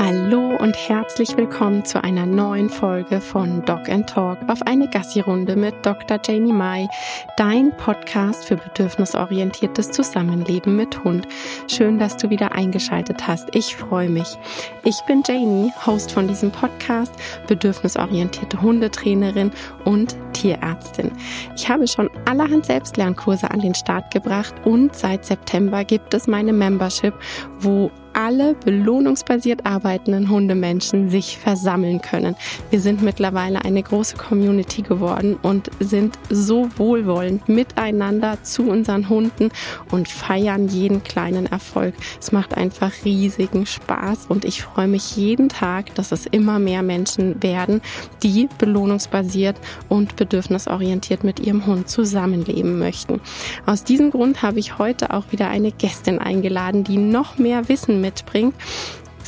Hallo und herzlich willkommen zu einer neuen Folge von Dog and Talk auf eine Gassi-Runde mit Dr. Janie Mai, dein Podcast für bedürfnisorientiertes Zusammenleben mit Hund. Schön, dass du wieder eingeschaltet hast. Ich freue mich. Ich bin Janie, Host von diesem Podcast, bedürfnisorientierte Hundetrainerin und Tierärztin. Ich habe schon allerhand Selbstlernkurse an den Start gebracht und seit September gibt es meine Membership, wo alle belohnungsbasiert arbeitenden Hundemenschen sich versammeln können. Wir sind mittlerweile eine große Community geworden und sind so wohlwollend miteinander zu unseren Hunden und feiern jeden kleinen Erfolg. Es macht einfach riesigen Spaß und ich freue mich jeden Tag, dass es immer mehr Menschen werden, die belohnungsbasiert und bedürfnisorientiert mit ihrem Hund zusammenleben möchten. Aus diesem Grund habe ich heute auch wieder eine Gästin eingeladen, die noch mehr Wissen mitbringt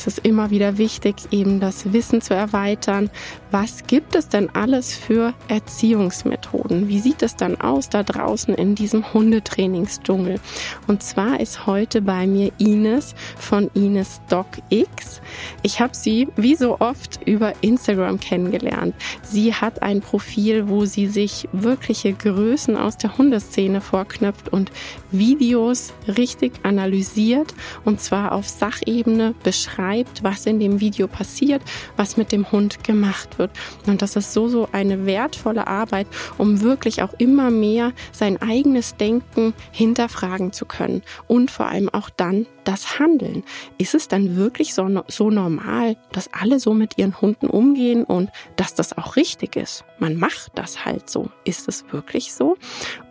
es ist immer wieder wichtig, eben das Wissen zu erweitern. Was gibt es denn alles für Erziehungsmethoden? Wie sieht es dann aus da draußen in diesem Hundetrainingsdschungel? Und zwar ist heute bei mir Ines von Ines Doc X. Ich habe sie wie so oft über Instagram kennengelernt. Sie hat ein Profil, wo sie sich wirkliche Größen aus der Hundeszene vorknöpft und Videos richtig analysiert und zwar auf Sachebene beschreibt beschreibt, was in dem Video passiert, was mit dem Hund gemacht wird. Und das ist so, so eine wertvolle Arbeit, um wirklich auch immer mehr sein eigenes Denken hinterfragen zu können und vor allem auch dann das Handeln. Ist es dann wirklich so, so normal, dass alle so mit ihren Hunden umgehen und dass das auch richtig ist? Man macht das halt so. Ist es wirklich so?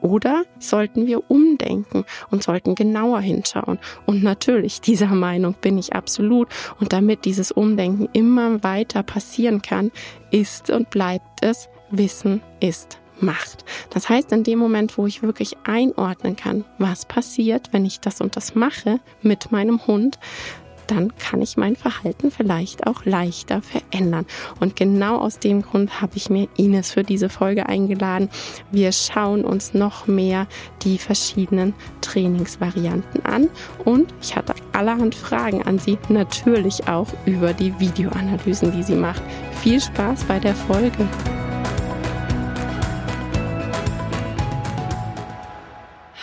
Oder sollten wir umdenken und sollten genauer hinschauen? Und natürlich, dieser Meinung bin ich absolut. Und damit dieses Umdenken immer weiter passieren kann, ist und bleibt es, Wissen ist Macht. Das heißt, in dem Moment, wo ich wirklich einordnen kann, was passiert, wenn ich das und das mache mit meinem Hund, dann kann ich mein Verhalten vielleicht auch leichter verändern. Und genau aus dem Grund habe ich mir Ines für diese Folge eingeladen. Wir schauen uns noch mehr die verschiedenen Trainingsvarianten an und ich hatte allerhand Fragen an sie, natürlich auch über die Videoanalysen, die sie macht. Viel Spaß bei der Folge.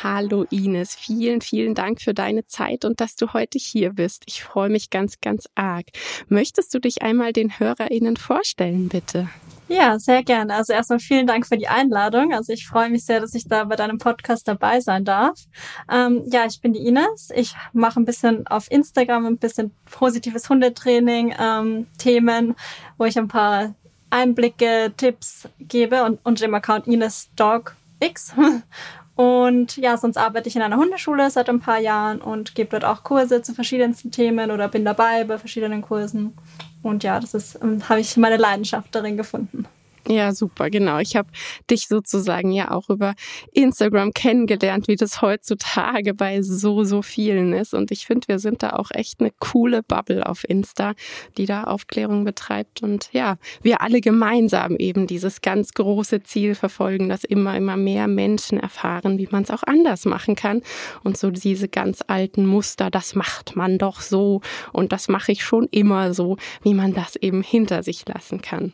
Hallo Ines, vielen, vielen Dank für deine Zeit und dass du heute hier bist. Ich freue mich ganz, ganz arg. Möchtest du dich einmal den HörerInnen vorstellen, bitte? Ja, sehr gerne. Also erstmal vielen Dank für die Einladung. Also ich freue mich sehr, dass ich da bei deinem Podcast dabei sein darf. Ähm, ja, ich bin die Ines. Ich mache ein bisschen auf Instagram ein bisschen positives Hundetraining, ähm, Themen, wo ich ein paar Einblicke, Tipps gebe und unter dem Account Ines Dog X. Und ja, sonst arbeite ich in einer Hundeschule seit ein paar Jahren und gebe dort auch Kurse zu verschiedensten Themen oder bin dabei bei verschiedenen Kursen. Und ja, das ist, ähm, habe ich meine Leidenschaft darin gefunden. Ja, super, genau. Ich habe dich sozusagen ja auch über Instagram kennengelernt, wie das heutzutage bei so, so vielen ist. Und ich finde, wir sind da auch echt eine coole Bubble auf Insta, die da Aufklärung betreibt. Und ja, wir alle gemeinsam eben dieses ganz große Ziel verfolgen, dass immer, immer mehr Menschen erfahren, wie man es auch anders machen kann. Und so diese ganz alten Muster, das macht man doch so und das mache ich schon immer so, wie man das eben hinter sich lassen kann.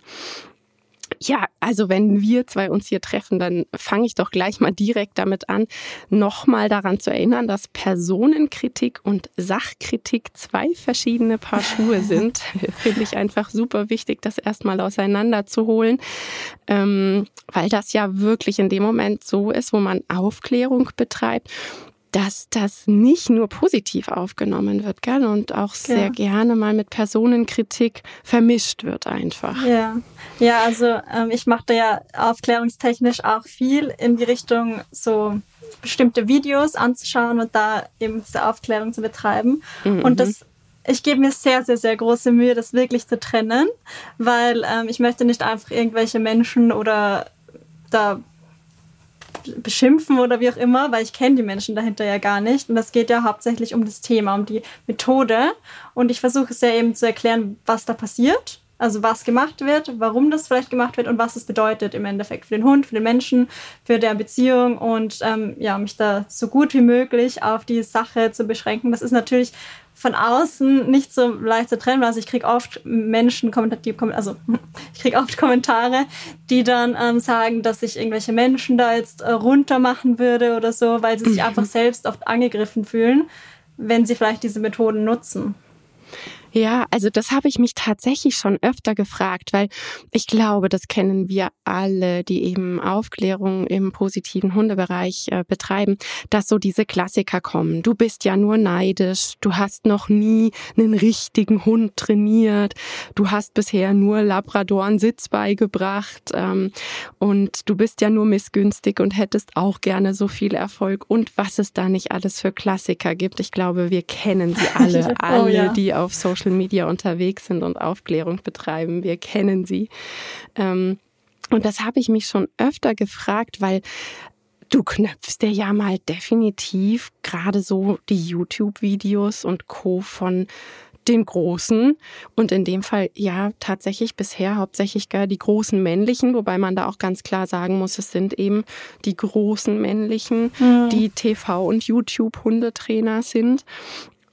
Ja, also wenn wir zwei uns hier treffen, dann fange ich doch gleich mal direkt damit an, nochmal daran zu erinnern, dass Personenkritik und Sachkritik zwei verschiedene Paar Schuhe sind. Finde ich einfach super wichtig, das erstmal auseinanderzuholen, ähm, weil das ja wirklich in dem Moment so ist, wo man Aufklärung betreibt dass das nicht nur positiv aufgenommen wird, gell? Und auch sehr ja. gerne mal mit Personenkritik vermischt wird einfach. Ja, ja, also ähm, ich mache da ja aufklärungstechnisch auch viel in die Richtung so bestimmte Videos anzuschauen und da eben diese Aufklärung zu betreiben. Mhm. Und das ich gebe mir sehr, sehr, sehr große Mühe, das wirklich zu trennen, weil ähm, ich möchte nicht einfach irgendwelche Menschen oder da beschimpfen oder wie auch immer, weil ich kenne die Menschen dahinter ja gar nicht. Und das geht ja hauptsächlich um das Thema, um die Methode. Und ich versuche es ja eben zu erklären, was da passiert Also was gemacht wird, warum das vielleicht gemacht wird und was es bedeutet im Endeffekt für den Hund, für den Menschen, für deren Beziehung und ähm, ja, mich da so gut wie möglich auf die Sache zu beschränken. Das ist natürlich von außen nicht so leicht zu trennen. Also ich kriege oft Menschen, die, also ich kriege oft Kommentare, die dann ähm, sagen, dass ich irgendwelche Menschen da jetzt äh, runter machen würde oder so, weil sie sich mhm. einfach selbst oft angegriffen fühlen, wenn sie vielleicht diese Methoden nutzen. Ja, also das habe ich mich tatsächlich schon öfter gefragt, weil ich glaube, das kennen wir alle, die eben Aufklärung im positiven Hundebereich äh, betreiben, dass so diese Klassiker kommen. Du bist ja nur neidisch, du hast noch nie einen richtigen Hund trainiert, du hast bisher nur Labradoren Sitz beigebracht ähm, und du bist ja nur missgünstig und hättest auch gerne so viel Erfolg und was es da nicht alles für Klassiker gibt. Ich glaube, wir kennen sie alle, oh, alle, ja. die auf Social Social Media unterwegs sind und Aufklärung betreiben. Wir kennen sie. Ähm, und das habe ich mich schon öfter gefragt, weil du knöpfst dir ja mal definitiv gerade so die YouTube-Videos und Co. von den großen und in dem Fall ja tatsächlich bisher hauptsächlich gar die großen männlichen, wobei man da auch ganz klar sagen muss, es sind eben die großen männlichen, mhm. die TV und YouTube Hundetrainer sind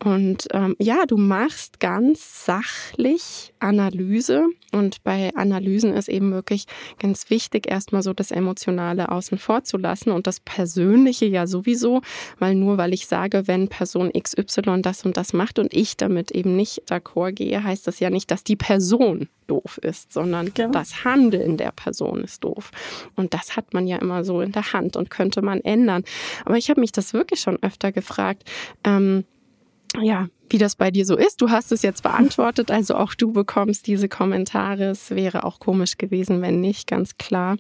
und ähm, ja, du machst ganz sachlich Analyse. Und bei Analysen ist eben wirklich ganz wichtig, erstmal so das Emotionale außen vor zu lassen und das Persönliche ja sowieso, weil nur weil ich sage, wenn Person XY das und das macht und ich damit eben nicht d'accord gehe, heißt das ja nicht, dass die Person doof ist, sondern genau. das Handeln der Person ist doof. Und das hat man ja immer so in der Hand und könnte man ändern. Aber ich habe mich das wirklich schon öfter gefragt. Ähm, ja, wie das bei dir so ist. Du hast es jetzt beantwortet, also auch du bekommst diese Kommentare. Es wäre auch komisch gewesen, wenn nicht, ganz klar.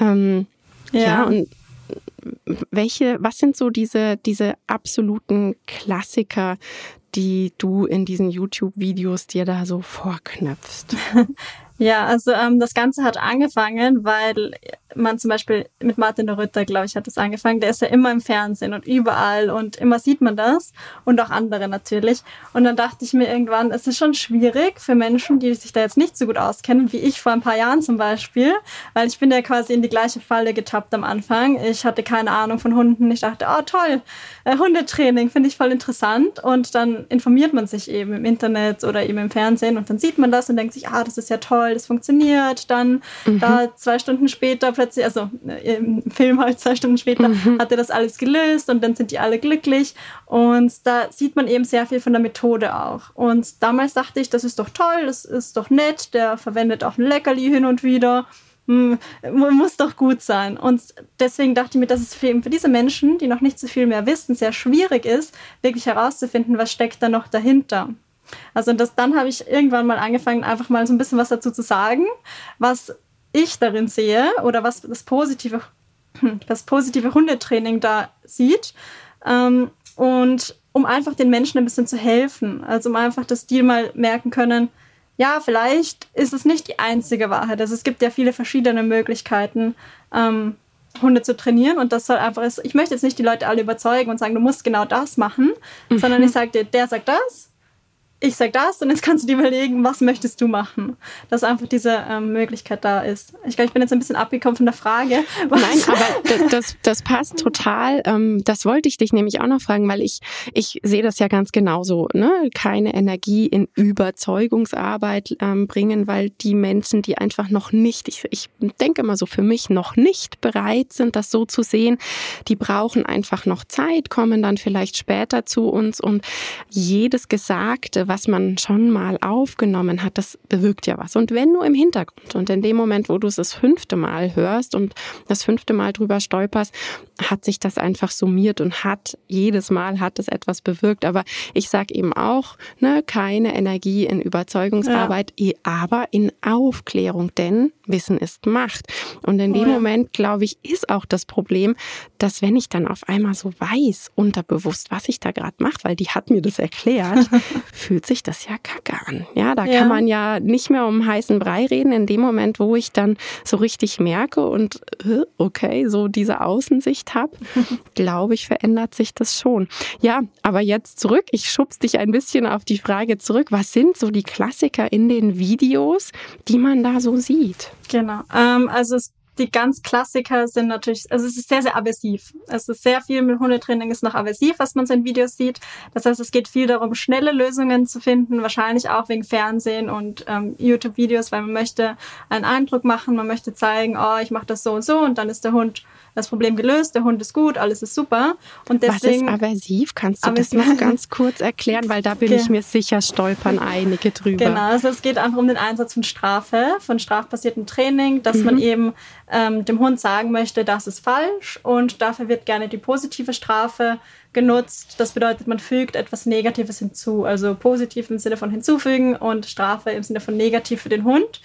Ähm, ja. ja, und welche, was sind so diese, diese absoluten Klassiker, die du in diesen YouTube-Videos dir da so vorknöpfst? Ja, also ähm, das Ganze hat angefangen, weil man zum Beispiel mit Martin Rütter, glaube ich, hat das angefangen. Der ist ja immer im Fernsehen und überall und immer sieht man das und auch andere natürlich. Und dann dachte ich mir irgendwann, es ist schon schwierig für Menschen, die sich da jetzt nicht so gut auskennen, wie ich vor ein paar Jahren zum Beispiel, weil ich bin ja quasi in die gleiche Falle getappt am Anfang. Ich hatte keine Ahnung von Hunden. Ich dachte, oh toll, äh, Hundetraining finde ich voll interessant. Und dann informiert man sich eben im Internet oder eben im Fernsehen und dann sieht man das und denkt sich, ah, das ist ja toll toll, das funktioniert. Dann mhm. da zwei Stunden später plötzlich, also äh, im Film halt zwei Stunden später, mhm. hat er das alles gelöst und dann sind die alle glücklich. Und da sieht man eben sehr viel von der Methode auch. Und damals dachte ich, das ist doch toll, das ist doch nett, der verwendet auch ein Leckerli hin und wieder hm, muss doch gut sein. Und deswegen dachte ich mir, dass es für, für, diese Menschen, die noch nicht so viel mehr wissen, sehr schwierig ist, wirklich herauszufinden, was steckt da noch dahinter. Also das, dann habe ich irgendwann mal angefangen, einfach mal so ein bisschen was dazu zu sagen, was ich darin sehe oder was das positive, das positive Hundetraining da sieht. Ähm, und um einfach den Menschen ein bisschen zu helfen. Also um einfach, dass die mal merken können, ja, vielleicht ist es nicht die einzige Wahrheit. Also es gibt ja viele verschiedene Möglichkeiten, ähm, Hunde zu trainieren und das soll einfach, ich möchte jetzt nicht die Leute alle überzeugen und sagen, du musst genau das machen, mhm. sondern ich sage dir, der sagt das, ich sag das und jetzt kannst du dir überlegen, was möchtest du machen. Dass einfach diese ähm, Möglichkeit da ist. Ich glaube, ich bin jetzt ein bisschen abgekommen von der Frage. Nein, aber das, das passt total. Ähm, das wollte ich dich nämlich auch noch fragen, weil ich, ich sehe das ja ganz genauso. Ne? Keine Energie in Überzeugungsarbeit ähm, bringen, weil die Menschen, die einfach noch nicht, ich, ich denke mal so für mich, noch nicht bereit sind, das so zu sehen, die brauchen einfach noch Zeit, kommen dann vielleicht später zu uns und jedes Gesagte, was man schon mal aufgenommen hat, das bewirkt ja was. Und wenn nur im Hintergrund und in dem Moment, wo du es das fünfte Mal hörst und das fünfte Mal drüber stolperst, hat sich das einfach summiert und hat jedes Mal hat es etwas bewirkt. Aber ich sage eben auch, ne, keine Energie in Überzeugungsarbeit, ja. aber in Aufklärung, denn Wissen ist Macht. Und in dem oh ja. Moment, glaube ich, ist auch das Problem, dass wenn ich dann auf einmal so weiß, unterbewusst, was ich da gerade mache, weil die hat mir das erklärt, fühlt sich das ja kacke an. Ja, da ja. kann man ja nicht mehr um heißen Brei reden. In dem Moment, wo ich dann so richtig merke und äh, okay, so diese Außensicht habe, glaube ich, verändert sich das schon. Ja, aber jetzt zurück. Ich schubs dich ein bisschen auf die Frage zurück. Was sind so die Klassiker in den Videos, die man da so sieht? Genau. Ähm, also es die ganz Klassiker sind natürlich, also es ist sehr, sehr aversiv. Es ist sehr viel mit Hundetraining ist noch aversiv, was man so in Videos sieht. Das heißt, es geht viel darum, schnelle Lösungen zu finden, wahrscheinlich auch wegen Fernsehen und ähm, YouTube-Videos, weil man möchte einen Eindruck machen, man möchte zeigen, oh, ich mache das so und so und dann ist der Hund das Problem gelöst, der Hund ist gut, alles ist super. Und deswegen, Was ist aversiv? Kannst du aversiv. das noch ganz kurz erklären? Weil da bin okay. ich mir sicher, stolpern einige drüber. Genau, also es geht einfach um den Einsatz von Strafe, von strafbasiertem Training, dass mhm. man eben ähm, dem Hund sagen möchte, das ist falsch und dafür wird gerne die positive Strafe genutzt. Das bedeutet, man fügt etwas Negatives hinzu, also positiv im Sinne von hinzufügen und Strafe im Sinne von negativ für den Hund.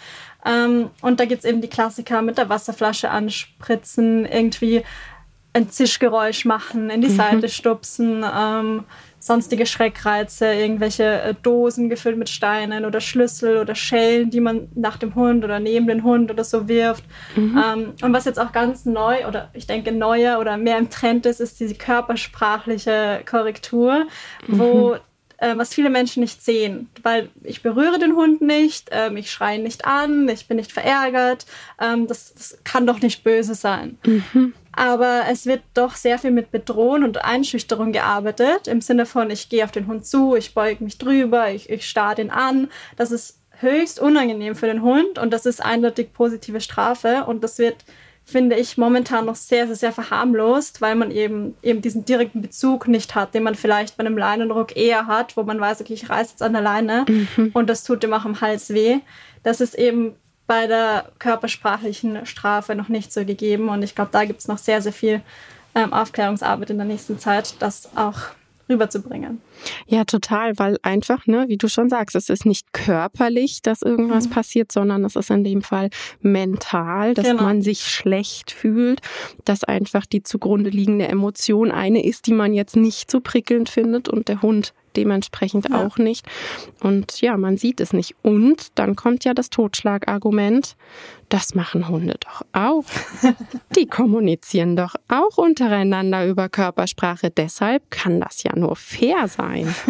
Ähm, und da gibt es eben die Klassiker mit der Wasserflasche anspritzen, irgendwie ein Zischgeräusch machen, in die mhm. Seite stupsen, ähm, sonstige Schreckreize, irgendwelche äh, Dosen gefüllt mit Steinen oder Schlüssel oder Schellen, die man nach dem Hund oder neben den Hund oder so wirft. Mhm. Ähm, und was jetzt auch ganz neu oder ich denke neuer oder mehr im Trend ist, ist diese körpersprachliche Korrektur, mhm. Äh, was viele Menschen nicht sehen, weil ich berühre den Hund nicht, ähm, ich schreie nicht an, ich bin nicht verärgert, ähm, das, das, kann doch nicht böse sein. Mhm. Aber es wird doch sehr viel mit Bedrohen und Einschüchterung gearbeitet, im Sinne von, ich gehe auf den Hund zu, ich beuge mich drüber, ich, ich starre den an. Das ist höchst unangenehm für den Hund und das ist eindeutig positive Strafe und das wird finde ich momentan noch sehr, sehr, sehr verharmlost, weil man eben, eben diesen direkten Bezug nicht hat, den man vielleicht bei einem Leinenrock eher hat, wo man weiß, okay, ich reiße jetzt an der Leine mhm. und das tut dem auch am Hals weh. Das ist eben bei der körpersprachlichen Strafe noch nicht so gegeben und ich glaube, da gibt es noch sehr, sehr viel ähm, Aufklärungsarbeit in der nächsten Zeit, das auch rüberzubringen. Ja, total, weil einfach, ne, wie du schon sagst, es ist nicht körperlich, dass irgendwas mhm. passiert, sondern es ist in dem Fall mental, dass genau. man sich schlecht fühlt, dass einfach die zugrunde liegende Emotion eine ist, die man jetzt nicht so prickelnd findet und der Hund dementsprechend ja. auch nicht. Und ja, man sieht es nicht. Und dann kommt ja das Totschlagargument, das machen Hunde doch auch. Die kommunizieren doch auch untereinander über Körpersprache. Deshalb kann das ja nur fair sein.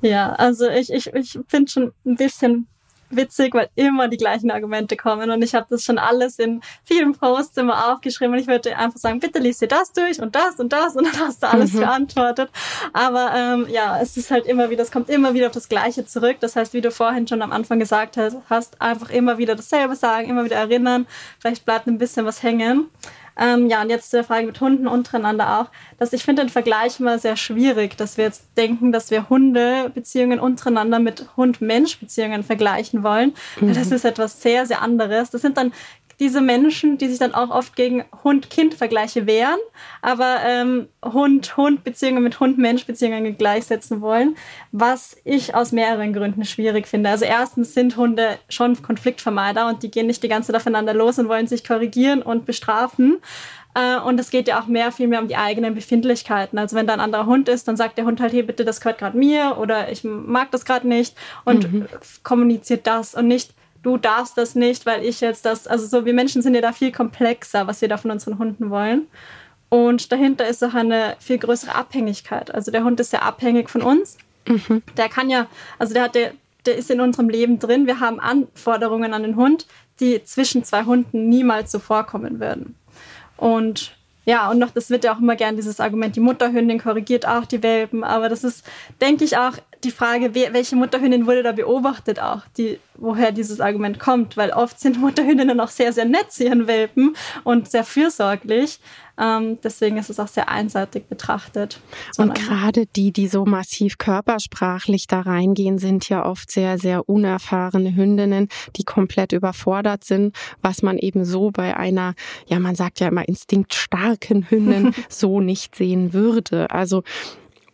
Ja, also ich, ich, ich finde schon ein bisschen witzig, weil immer die gleichen Argumente kommen und ich habe das schon alles in vielen Posts immer aufgeschrieben und ich würde einfach sagen, bitte lies dir das durch und das und das und dann hast du alles mhm. beantwortet. Aber ähm, ja, es ist halt immer wieder, es kommt immer wieder auf das Gleiche zurück. Das heißt, wie du vorhin schon am Anfang gesagt hast, hast einfach immer wieder dasselbe sagen, immer wieder erinnern. Vielleicht bleibt ein bisschen was hängen. Ähm, ja, und jetzt zur Frage mit Hunden untereinander auch, dass ich finde den Vergleich immer sehr schwierig, dass wir jetzt denken, dass wir Hundebeziehungen untereinander mit Hund-Mensch-Beziehungen vergleichen wollen. Mhm. Das ist etwas sehr, sehr anderes. Das sind dann diese Menschen, die sich dann auch oft gegen Hund-Kind-Vergleiche wehren, aber ähm, Hund-Hund-Beziehungen mit Hund-Mensch-Beziehungen gleichsetzen wollen, was ich aus mehreren Gründen schwierig finde. Also erstens sind Hunde schon Konfliktvermeider und die gehen nicht die ganze Zeit aufeinander los und wollen sich korrigieren und bestrafen. Äh, und es geht ja auch mehr, viel mehr um die eigenen Befindlichkeiten. Also wenn da ein anderer Hund ist, dann sagt der Hund halt, hey, bitte, das gehört gerade mir oder ich mag das gerade nicht und mhm. kommuniziert das und nicht, du darfst das nicht, weil ich jetzt das, also so, wir Menschen sind ja da viel komplexer, was wir da von unseren Hunden wollen. Und dahinter ist auch eine viel größere Abhängigkeit. Also der Hund ist ja abhängig von uns. Mhm. Der kann ja, also der hat der, der ist in unserem Leben drin. Wir haben Anforderungen an den Hund, die zwischen zwei Hunden niemals so vorkommen würden. Und ja, und noch, das wird ja auch immer gern dieses Argument, die Mutterhündin korrigiert auch die Welpen, aber das ist, denke ich, auch die Frage, welche Mutterhündin wurde da beobachtet auch, die, woher dieses Argument kommt, weil oft sind Mutterhündinnen auch sehr, sehr nett zu ihren Welpen und sehr fürsorglich. Ähm, deswegen ist es auch sehr einseitig betrachtet. Und gerade die, die so massiv körpersprachlich da reingehen, sind ja oft sehr, sehr unerfahrene Hündinnen, die komplett überfordert sind, was man eben so bei einer, ja, man sagt ja immer instinktstarken Hündin so nicht sehen würde. Also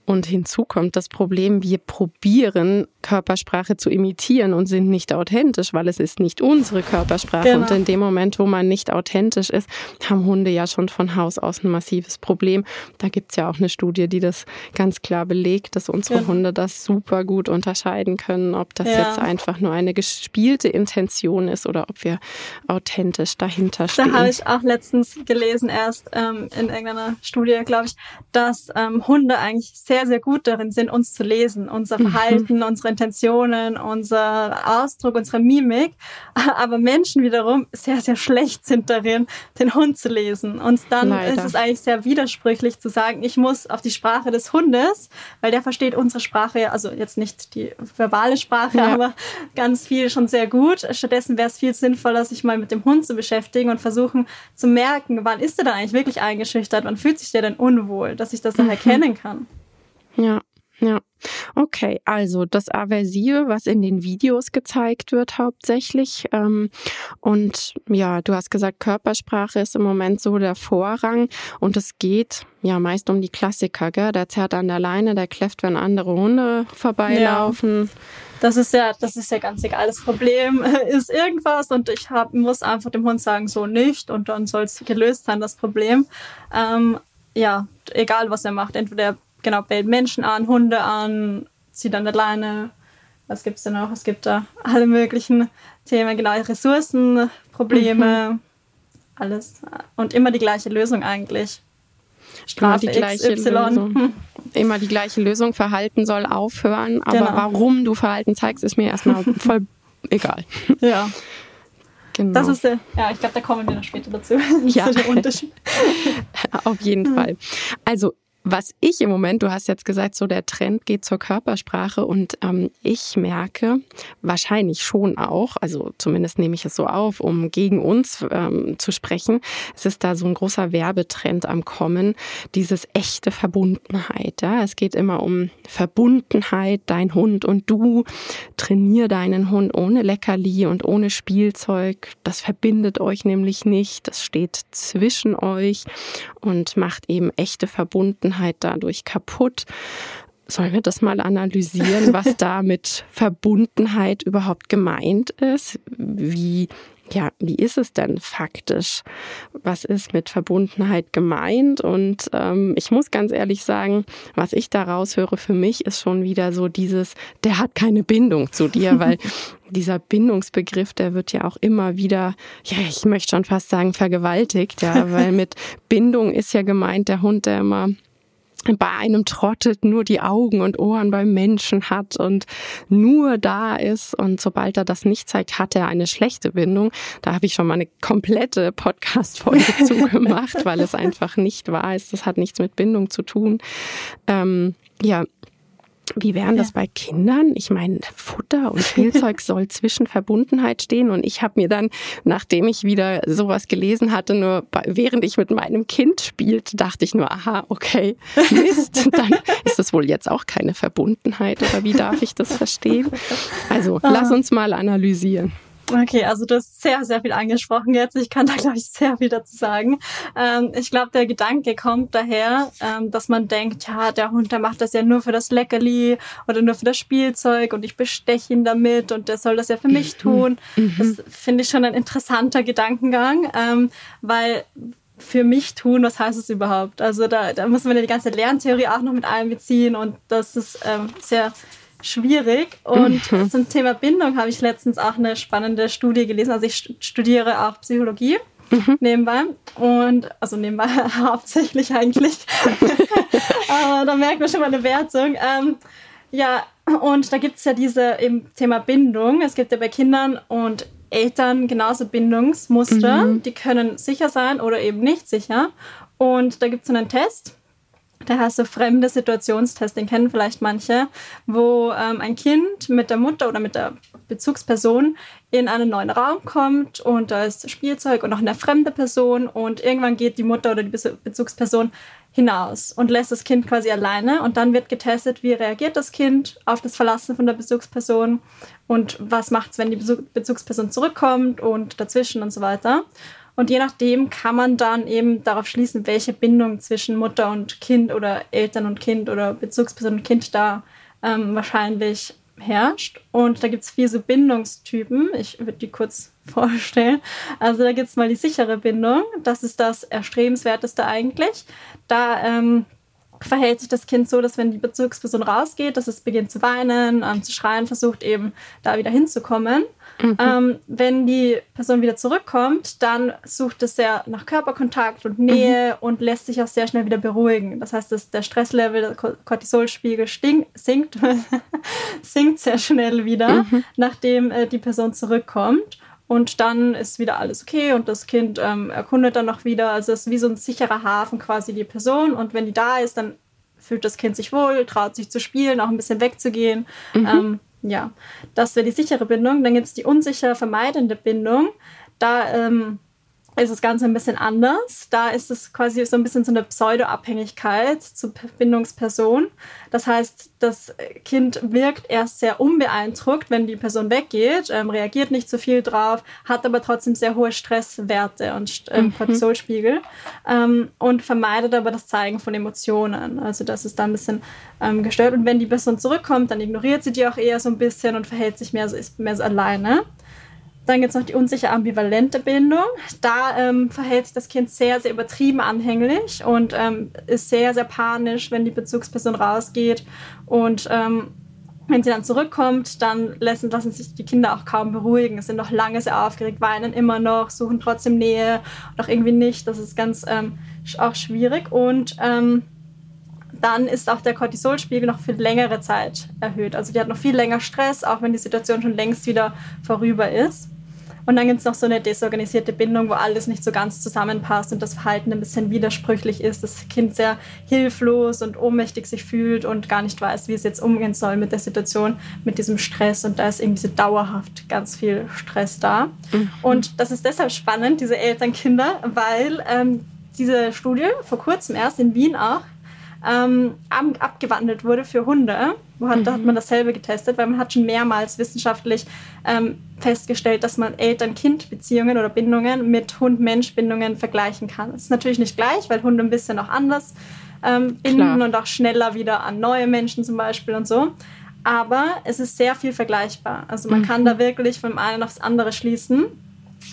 Und hinzu kommt das Problem, wir probieren Körpersprache zu imitieren und sind nicht authentisch, weil es ist nicht unsere Körpersprache. Genau. Und in dem Moment, wo man nicht authentisch ist, haben Hunde ja schon von Haus aus ein massives Problem. Da gibt es ja auch eine Studie, die das ganz klar belegt, dass unsere ja. Hunde das super gut unterscheiden können, ob das ja. jetzt einfach nur eine gespielte Intention ist oder ob wir authentisch dahinter stehen. Da habe ich auch letztens gelesen, erst ähm, in irgendeiner Studie, glaube ich, dass ähm, Hunde eigentlich sehr sehr, gut darin sind, uns zu lesen, unser. Verhalten, mhm. unsere Intentionen, unser Ausdruck, unsere Mimik. Aber Menschen wiederum sehr, sehr schlecht sind darin, den Hund zu lesen. Und dann Leider. ist es eigentlich sehr widersprüchlich zu sagen, ich muss auf die Sprache des Hundes, weil der versteht unsere Sprache, also jetzt nicht die verbale Sprache, ja. aber ganz viel schon sehr gut. Stattdessen wäre es viel sinnvoller, sich mal mit dem Hund zu beschäftigen und versuchen zu merken, wann ist er dann eigentlich wirklich eingeschüchtert, wann fühlt sich der denn unwohl, dass ich das dann mhm. erkennen kann. Ja, ja. Okay, also das Aversive, was in den Videos gezeigt wird hauptsächlich. Ähm, und ja, du hast gesagt, Körpersprache ist im Moment so der Vorrang. Und es geht ja meist um die Klassiker, gell? Der zerrt an der Leine, der kläfft, wenn andere Hunde vorbeilaufen. Ja. Das ist ja, das ist ja ganz egal. Das Problem ist irgendwas und ich hab, muss einfach dem Hund sagen, so nicht und dann soll es gelöst sein, das Problem. Ähm, ja, egal was er macht, entweder genau, bellt Menschen an, Hunde an, zieht an der Leine. Was gibt es denn noch? Es gibt da alle möglichen Themen, genau, Ressourcen, Probleme, mhm. alles. Und immer die gleiche Lösung eigentlich. Strafe immer die gleiche XY. Lösung. Immer die gleiche Lösung. Verhalten soll aufhören. Aber genau. warum du Verhalten zeigst, ist mir erstmal voll egal. Ja. Genau. Das ist der, ja, ich glaube, da kommen wir noch später dazu. Ja. Auf jeden Fall. Also was ich im Moment, du hast jetzt gesagt, so der Trend geht zur Körpersprache und ähm, ich merke wahrscheinlich schon auch, also zumindest nehme ich es so auf, um gegen uns ähm, zu sprechen, es ist da so ein großer Werbetrend am Kommen, dieses echte Verbundenheit. Ja? Es geht immer um Verbundenheit, dein Hund und du, trainier deinen Hund ohne Leckerli und ohne Spielzeug. Das verbindet euch nämlich nicht, das steht zwischen euch und macht eben echte Verbundenheit Verbundenheit dadurch kaputt. Sollen wir das mal analysieren, was da mit Verbundenheit überhaupt gemeint ist? Wie, ja, wie ist es denn faktisch? Was ist mit Verbundenheit gemeint? Und ähm, ich muss ganz ehrlich sagen, was ich daraus höre für mich ist schon wieder so dieses, der hat keine Bindung zu dir, weil dieser Bindungsbegriff, der wird ja auch immer wieder, ja, ich möchte schon fast sagen, vergewaltigt, ja, weil mit Bindung ist ja gemeint der Hund, der immer bei einem trottet, nur die Augen und Ohren beim Menschen hat und nur da ist und sobald er das nicht zeigt, hat er eine schlechte Bindung. Da habe ich schon mal eine komplette Podcast-Folge zugemacht, weil es einfach nicht wahr ist. Das hat nichts mit Bindung zu tun. Ähm, ja, wie wären das bei Kindern? Ich meine, Futter und Spielzeug soll zwischen Verbundenheit stehen. Und ich habe mir dann, nachdem ich wieder sowas gelesen hatte, nur während ich mit meinem Kind spielte, dachte ich nur, aha, okay, Mist, dann ist das wohl jetzt auch keine Verbundenheit. Oder wie darf ich das verstehen? Also, lass uns mal analysieren. Okay, also du hast sehr, sehr viel angesprochen jetzt. Ich kann da, glaube ich, sehr viel dazu sagen. Ähm, ich glaube, der Gedanke kommt daher, ähm, dass man denkt, ja, der Hund, der macht das ja nur für das Leckerli oder nur für das Spielzeug und ich besteche ihn damit und der soll das ja für mich mhm. tun. Mhm. Das finde ich schon ein interessanter Gedankengang, ähm, weil für mich tun, was heißt es überhaupt? Also da, da muss man ja die ganze Lerntheorie auch noch mit einbeziehen und das ist ähm, sehr schwierig. Und mhm. zum Thema Bindung habe ich letztens auch eine spannende Studie gelesen. Also ich studiere auch Psychologie mhm. nebenbei und also nebenbei hauptsächlich eigentlich. Aber da merkt man schon mal eine Wertung. Ähm, ja, und da gibt es ja diese im Thema Bindung. Es gibt ja bei Kindern und Eltern genauso Bindungsmuster. Mhm. Die können sicher sein oder eben nicht sicher. Und da gibt es einen Test der heißt so fremde Situationstest, den kennen vielleicht manche, wo ähm, ein Kind mit der Mutter oder mit der Bezugsperson in einen neuen Raum kommt und da ist Spielzeug und noch eine fremde Person und irgendwann geht die Mutter oder die Bezugsperson hinaus und lässt das Kind quasi alleine und dann wird getestet, wie reagiert das Kind auf das Verlassen von der Bezugsperson und was macht es, wenn die Bezugsperson zurückkommt und dazwischen und so weiter. Und je nachdem kann man dann eben darauf schließen, welche Bindung zwischen Mutter und Kind oder Eltern und Kind oder Bezugsperson und Kind da ähm, wahrscheinlich herrscht. Und da gibt es vier so Bindungstypen. Ich würde die kurz vorstellen. Also da gibt es mal die sichere Bindung. Das ist das Erstrebenswerteste eigentlich. Da ähm, verhält sich das Kind so, dass wenn die Bezugsperson rausgeht, dass es beginnt zu weinen, ähm, zu schreien, versucht eben da wieder hinzukommen. Mhm. Ähm, wenn die Person wieder zurückkommt, dann sucht es sehr nach Körperkontakt und Nähe mhm. und lässt sich auch sehr schnell wieder beruhigen. Das heißt, dass der Stresslevel, der Cortisolspiegel sinkt, sinkt sehr schnell wieder, mhm. nachdem äh, die Person zurückkommt. Und dann ist wieder alles okay und das Kind ähm, erkundet dann noch wieder. Also es ist wie so ein sicherer Hafen quasi die Person. Und wenn die da ist, dann fühlt das Kind sich wohl, traut sich zu spielen, auch ein bisschen wegzugehen. Mhm. Ähm, ja, das wäre die sichere Bindung. Dann gibt es die unsicher vermeidende Bindung. Da ähm, ist das Ganze ein bisschen anders. Da ist es quasi so ein bisschen so eine Pseudo-Abhängigkeit zur Bindungsperson. Das heißt, das Kind wirkt erst sehr unbeeindruckt, wenn die Person weggeht, ähm, reagiert nicht so viel drauf, hat aber trotzdem sehr hohe Stresswerte und ähm, mhm. Cortisolspiegel ähm, und vermeidet aber das Zeigen von Emotionen. Also das ist da ein bisschen ähm, gestört. Und wenn die Person zurückkommt, dann ignoriert sie die auch eher so ein bisschen und verhält sich mehr so, ist mehr so alleine. Dann gibt es noch die unsicher ambivalente Bindung. Da ähm, verhält sich das Kind sehr, sehr übertrieben anhänglich und ähm, ist sehr, sehr panisch, wenn die Bezugsperson rausgeht. Und ähm, wenn sie dann zurückkommt, dann lassen, lassen sich die Kinder auch kaum beruhigen. Sind noch lange sehr aufgeregt, weinen immer noch, suchen trotzdem Nähe, doch irgendwie nicht. Das ist ganz ähm, auch schwierig. Und ähm, dann ist auch der Cortisolspiegel noch für längere Zeit erhöht. Also die hat noch viel länger Stress, auch wenn die Situation schon längst wieder vorüber ist. Und dann gibt es noch so eine desorganisierte Bindung, wo alles nicht so ganz zusammenpasst und das Verhalten ein bisschen widersprüchlich ist, das Kind sehr hilflos und ohnmächtig sich fühlt und gar nicht weiß, wie es jetzt umgehen soll mit der Situation, mit diesem Stress. Und da ist irgendwie so dauerhaft ganz viel Stress da. Mhm. Und das ist deshalb spannend, diese Elternkinder, weil ähm, diese Studie vor kurzem erst in Wien auch ähm, abgewandelt wurde für Hunde. Wo hat, mhm. Da hat man dasselbe getestet, weil man hat schon mehrmals wissenschaftlich ähm, festgestellt, dass man Eltern-Kind-Beziehungen oder Bindungen mit Hund-Mensch-Bindungen vergleichen kann. Das ist natürlich nicht gleich, weil Hunde ein bisschen auch anders ähm, binden Klar. und auch schneller wieder an neue Menschen zum Beispiel und so. Aber es ist sehr viel vergleichbar. Also man mhm. kann da wirklich vom einen aufs andere schließen.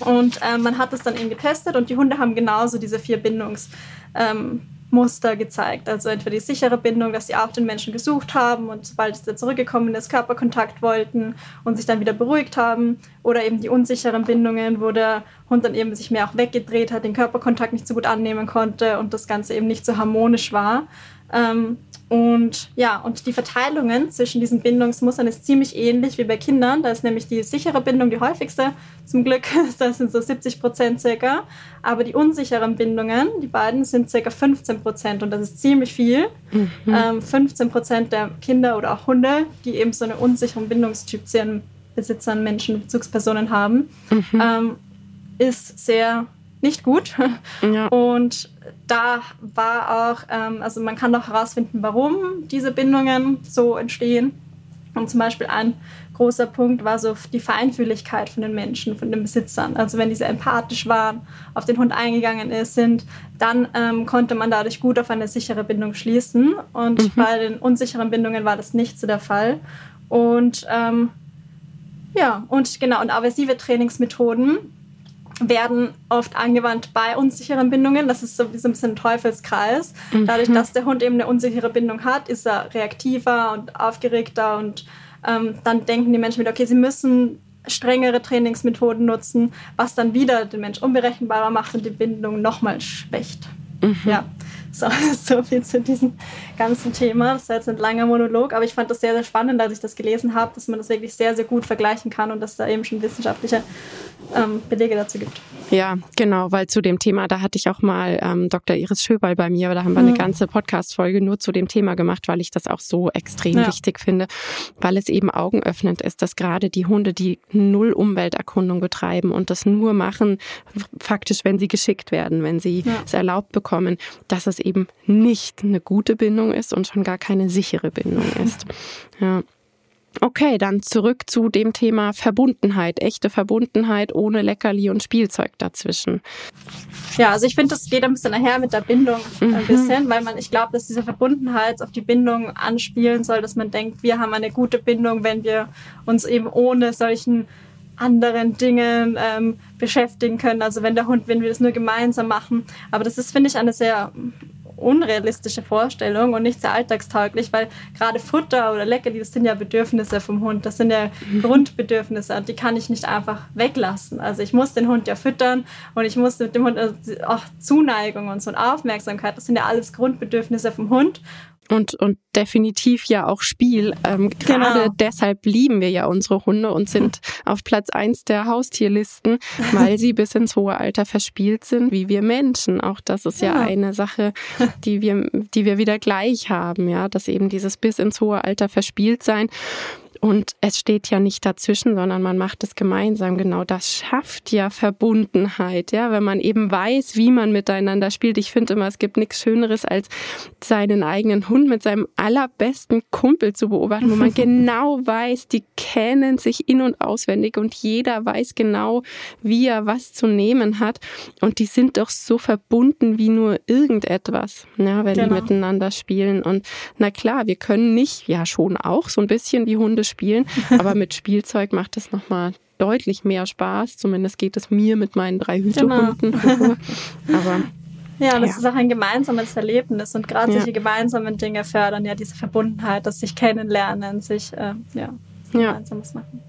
Und äh, man hat es dann eben getestet und die Hunde haben genauso diese vier Bindungs- ähm, Muster gezeigt. Also entweder die sichere Bindung, dass sie auch den Menschen gesucht haben und sobald es zurückgekommen ist, Körperkontakt wollten und sich dann wieder beruhigt haben. Oder eben die unsicheren Bindungen, wo der Hund dann eben sich mehr auch weggedreht hat, den Körperkontakt nicht so gut annehmen konnte und das Ganze eben nicht so harmonisch war. Ähm, und ja, und die Verteilungen zwischen diesen Bindungsmustern ist ziemlich ähnlich wie bei Kindern. Da ist nämlich die sichere Bindung die häufigste, zum Glück. Das sind so 70 Prozent circa. Aber die unsicheren Bindungen, die beiden, sind circa 15 Prozent. Und das ist ziemlich viel. Mhm. Ähm, 15 Prozent der Kinder oder auch Hunde, die eben so einen unsicheren Bindungstyp zu ihren Besitzern, Menschen, Bezugspersonen haben, mhm. ähm, ist sehr nicht gut. Ja. Und da war auch, ähm, also man kann auch herausfinden, warum diese Bindungen so entstehen. Und zum Beispiel ein großer Punkt war so die Feinfühligkeit von den Menschen, von den Besitzern. Also wenn diese empathisch waren, auf den Hund eingegangen ist, sind, dann ähm, konnte man dadurch gut auf eine sichere Bindung schließen. Und mhm. bei den unsicheren Bindungen war das nicht so der Fall. Und ähm, ja, und genau, und aversive Trainingsmethoden werden oft angewandt bei unsicheren Bindungen. Das ist so ein bisschen ein Teufelskreis. Mhm. Dadurch, dass der Hund eben eine unsichere Bindung hat, ist er reaktiver und aufgeregter und ähm, dann denken die Menschen wieder, okay, sie müssen strengere Trainingsmethoden nutzen, was dann wieder den Mensch unberechenbarer macht und die Bindung nochmal schwächt. Mhm. Ja, so, so viel zu diesem ganzen Thema. Das ist jetzt ein langer Monolog, aber ich fand das sehr, sehr spannend, als ich das gelesen habe, dass man das wirklich sehr, sehr gut vergleichen kann und dass da eben schon wissenschaftliche ähm, Belege dazu gibt. Ja, genau, weil zu dem Thema, da hatte ich auch mal ähm, Dr. Iris Schöberl bei mir, da haben wir mhm. eine ganze Podcast-Folge nur zu dem Thema gemacht, weil ich das auch so extrem ja. wichtig finde, weil es eben augenöffnend ist, dass gerade die Hunde, die null Umwelterkundung betreiben und das nur machen, faktisch, wenn sie geschickt werden, wenn sie ja. es erlaubt bekommen, dass es eben nicht eine gute Bindung ist und schon gar keine sichere Bindung ist. Ja. Okay, dann zurück zu dem Thema Verbundenheit, echte Verbundenheit ohne Leckerli und Spielzeug dazwischen. Ja, also ich finde, das geht ein bisschen nachher mit der Bindung mhm. ein bisschen, weil man, ich glaube, dass diese Verbundenheit auf die Bindung anspielen soll, dass man denkt, wir haben eine gute Bindung, wenn wir uns eben ohne solchen anderen Dingen ähm, beschäftigen können. Also wenn der Hund, wenn wir das nur gemeinsam machen. Aber das ist, finde ich, eine sehr unrealistische Vorstellung und nicht sehr alltagstauglich, weil gerade Futter oder Leckerli, das sind ja Bedürfnisse vom Hund, das sind ja mhm. Grundbedürfnisse und die kann ich nicht einfach weglassen. Also ich muss den Hund ja füttern und ich muss mit dem Hund also auch Zuneigung und so und Aufmerksamkeit, das sind ja alles Grundbedürfnisse vom Hund und, und definitiv ja auch Spiel. Ähm, Gerade genau. deshalb lieben wir ja unsere Hunde und sind auf Platz eins der Haustierlisten, weil sie bis ins hohe Alter verspielt sind, wie wir Menschen. Auch das ist ja, ja eine Sache, die wir, die wir wieder gleich haben, ja, dass eben dieses bis ins hohe Alter verspielt sein und es steht ja nicht dazwischen, sondern man macht es gemeinsam. Genau das schafft ja Verbundenheit, ja, wenn man eben weiß, wie man miteinander spielt. Ich finde immer, es gibt nichts Schöneres, als seinen eigenen Hund mit seinem allerbesten Kumpel zu beobachten, wo man genau weiß, die kennen sich in- und auswendig und jeder weiß genau, wie er was zu nehmen hat. Und die sind doch so verbunden wie nur irgendetwas, ja, wenn genau. die miteinander spielen. Und na klar, wir können nicht, ja schon auch so ein bisschen wie Hunde spielen. Aber mit Spielzeug macht es nochmal deutlich mehr Spaß. Zumindest geht es mir mit meinen drei Hütehunden. Genau. Aber ja, das ja. ist auch ein gemeinsames Erlebnis und gerade ja. solche gemeinsamen Dinge fördern ja diese Verbundenheit, das sich kennenlernen, sich äh, ja, gemeinsames machen.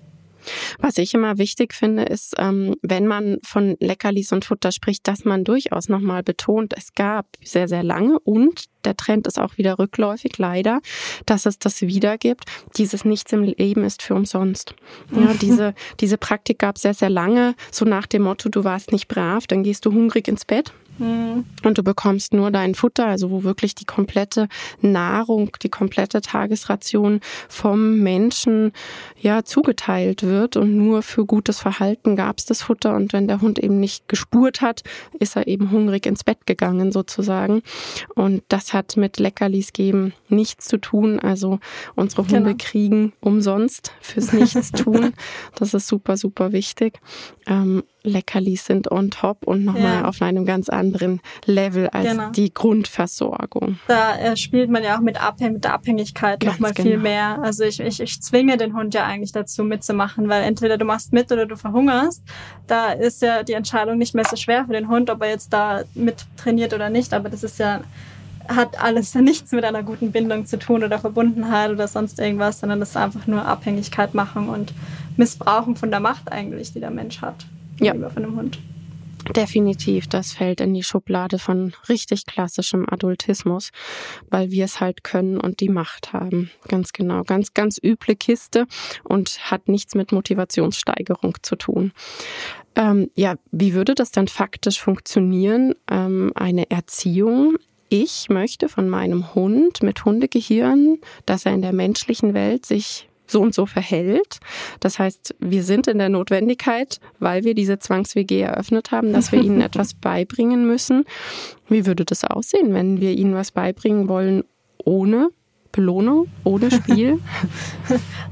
Was ich immer wichtig finde, ist, ähm, wenn man von Leckerlis und Futter spricht, dass man durchaus nochmal betont, es gab sehr, sehr lange und der Trend ist auch wieder rückläufig, leider, dass es das wieder gibt. Dieses Nichts im Leben ist für umsonst. Ja, diese, diese Praktik gab es sehr, sehr lange, so nach dem Motto, du warst nicht brav, dann gehst du hungrig ins Bett. Mhm. Und du bekommst nur dein Futter, also wo wirklich die komplette Nahrung, die komplette Tagesration vom Menschen ja zugeteilt wird und nur für gutes Verhalten gab es das Futter und wenn der Hund eben nicht gespurt hat, ist er eben hungrig ins Bett gegangen sozusagen und das hat mit Leckerlis geben nichts zu tun, also unsere Hunde genau. kriegen umsonst fürs Nichtstun, das ist super super wichtig. Leckerlis sind on top und nochmal ja. auf einem ganz anderen Level als genau. die Grundversorgung. Da äh, spielt man ja auch mit, Abhäng mit der Abhängigkeit nochmal genau. viel mehr. Also ich, ich, ich zwinge den Hund ja eigentlich dazu mitzumachen, weil entweder du machst mit oder du verhungerst. Da ist ja die Entscheidung nicht mehr so schwer für den Hund, ob er jetzt da mit trainiert oder nicht. Aber das ist ja hat alles nichts mit einer guten Bindung zu tun oder Verbundenheit oder sonst irgendwas, sondern das ist einfach nur Abhängigkeit machen und Missbrauchen von der Macht eigentlich, die der Mensch hat ja. von einem Hund. Definitiv, das fällt in die Schublade von richtig klassischem Adultismus, weil wir es halt können und die Macht haben. Ganz genau, ganz, ganz üble Kiste und hat nichts mit Motivationssteigerung zu tun. Ähm, ja, wie würde das dann faktisch funktionieren? Ähm, eine Erziehung ich möchte von meinem Hund mit Hundegehirn, dass er in der menschlichen Welt sich so und so verhält. Das heißt, wir sind in der Notwendigkeit, weil wir diese Zwangs-WG eröffnet haben, dass wir ihnen etwas beibringen müssen. Wie würde das aussehen, wenn wir ihnen was beibringen wollen ohne Belohnung, ohne Spiel?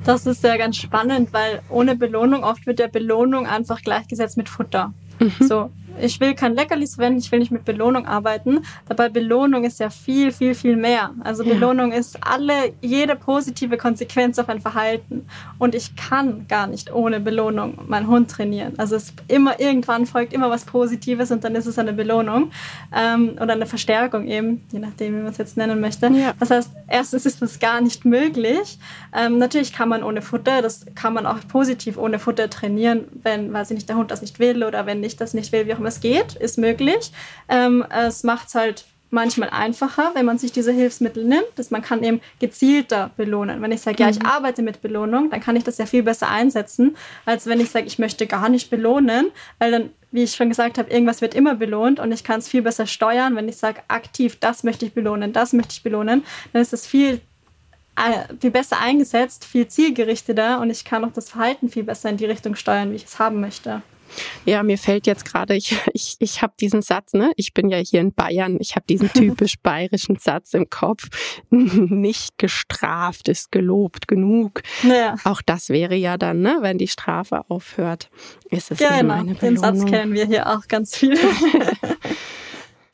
Das ist ja ganz spannend, weil ohne Belohnung, oft wird der Belohnung einfach gleichgesetzt mit Futter. Mhm. So, ich will kein Leckerlis verwenden, ich will nicht mit Belohnung arbeiten. Dabei Belohnung ist ja viel, viel, viel mehr. Also ja. Belohnung ist alle, jede positive Konsequenz auf ein Verhalten. Und ich kann gar nicht ohne Belohnung meinen Hund trainieren. Also es immer irgendwann folgt immer was Positives und dann ist es eine Belohnung ähm, oder eine Verstärkung eben, je nachdem, wie man es jetzt nennen möchte. Ja. Das heißt, erstens ist das gar nicht möglich. Ähm, natürlich kann man ohne Futter, das kann man auch positiv ohne Futter trainieren, wenn, weiß ich nicht, der Hund das nicht will oder wenn ich das nicht will, wie auch immer es geht, ist möglich. Ähm, es macht es halt manchmal einfacher, wenn man sich diese Hilfsmittel nimmt, dass man kann eben gezielter belohnen. Wenn ich sage, ja, ich mhm. arbeite mit Belohnung, dann kann ich das ja viel besser einsetzen, als wenn ich sage, ich möchte gar nicht belohnen, weil dann, wie ich schon gesagt habe, irgendwas wird immer belohnt und ich kann es viel besser steuern. Wenn ich sage, aktiv, das möchte ich belohnen, das möchte ich belohnen, dann ist es viel äh, viel besser eingesetzt, viel zielgerichteter und ich kann auch das Verhalten viel besser in die Richtung steuern, wie ich es haben möchte. Ja, mir fällt jetzt gerade, ich, ich, ich habe diesen Satz, ne? Ich bin ja hier in Bayern, ich habe diesen typisch bayerischen Satz im Kopf. Nicht gestraft ist gelobt genug. Naja. Auch das wäre ja dann, ne, wenn die Strafe aufhört, ist es ja, genau. eine Belohnung. Den Satz kennen wir hier auch ganz viel.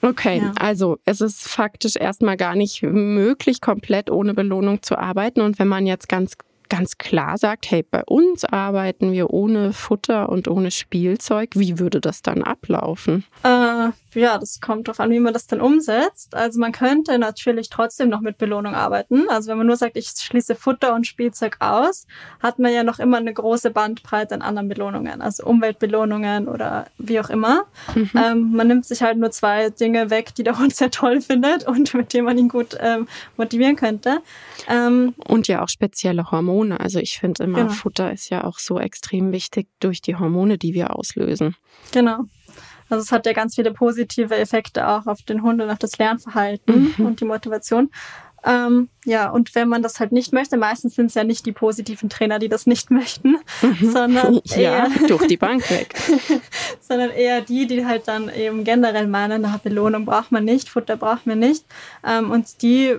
Okay, ja. also es ist faktisch erstmal gar nicht möglich, komplett ohne Belohnung zu arbeiten. Und wenn man jetzt ganz ganz klar sagt, hey, bei uns arbeiten wir ohne Futter und ohne Spielzeug, wie würde das dann ablaufen? Äh, ja, das kommt darauf an, wie man das dann umsetzt. Also man könnte natürlich trotzdem noch mit Belohnung arbeiten. Also wenn man nur sagt, ich schließe Futter und Spielzeug aus, hat man ja noch immer eine große Bandbreite an anderen Belohnungen, also Umweltbelohnungen oder wie auch immer. Mhm. Ähm, man nimmt sich halt nur zwei Dinge weg, die der Hund sehr toll findet und mit denen man ihn gut ähm, motivieren könnte. Ähm, und ja auch spezielle Hormone. Also ich finde immer, genau. Futter ist ja auch so extrem wichtig durch die Hormone, die wir auslösen. Genau. Also es hat ja ganz viele positive Effekte auch auf den Hund und auf das Lernverhalten mhm. und die Motivation. Ähm, ja, und wenn man das halt nicht möchte, meistens sind es ja nicht die positiven Trainer, die das nicht möchten, mhm. sondern ja, eher, durch die Bank weg. sondern eher die, die halt dann eben generell meinen, na, Belohnung braucht man nicht, Futter braucht man nicht. Ähm, und die,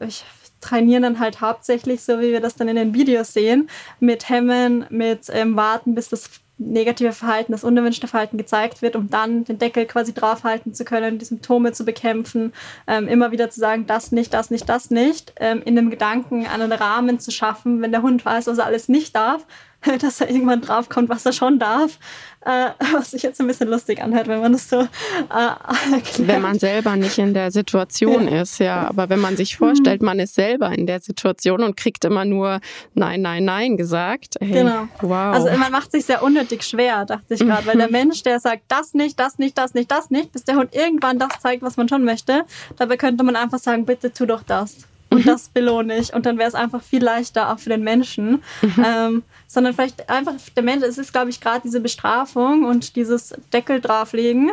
ich trainieren dann halt hauptsächlich, so wie wir das dann in den Videos sehen, mit Hemmen, mit ähm, Warten, bis das negative Verhalten, das unerwünschte Verhalten gezeigt wird, um dann den Deckel quasi draufhalten zu können, die Symptome zu bekämpfen, ähm, immer wieder zu sagen, das nicht, das nicht, das nicht, ähm, in dem Gedanken einen Rahmen zu schaffen, wenn der Hund weiß, was er alles nicht darf, dass er irgendwann draufkommt, was er schon darf, äh, was sich jetzt ein bisschen lustig anhört, wenn man das so äh, erklärt. Wenn man selber nicht in der Situation ja. ist, ja. Aber wenn man sich vorstellt, man ist selber in der Situation und kriegt immer nur Nein, Nein, Nein gesagt. Hey, genau. Wow. Also man macht sich sehr unnötig schwer, dachte ich gerade, weil der Mensch, der sagt, das nicht, das nicht, das nicht, das nicht, bis der Hund irgendwann das zeigt, was man schon möchte, dabei könnte man einfach sagen, bitte tu doch das und mhm. das belohne ich. Und dann wäre es einfach viel leichter auch für den Menschen. Mhm. Ähm, sondern vielleicht einfach der Mensch, es ist, glaube ich, gerade diese Bestrafung und dieses Deckel drauflegen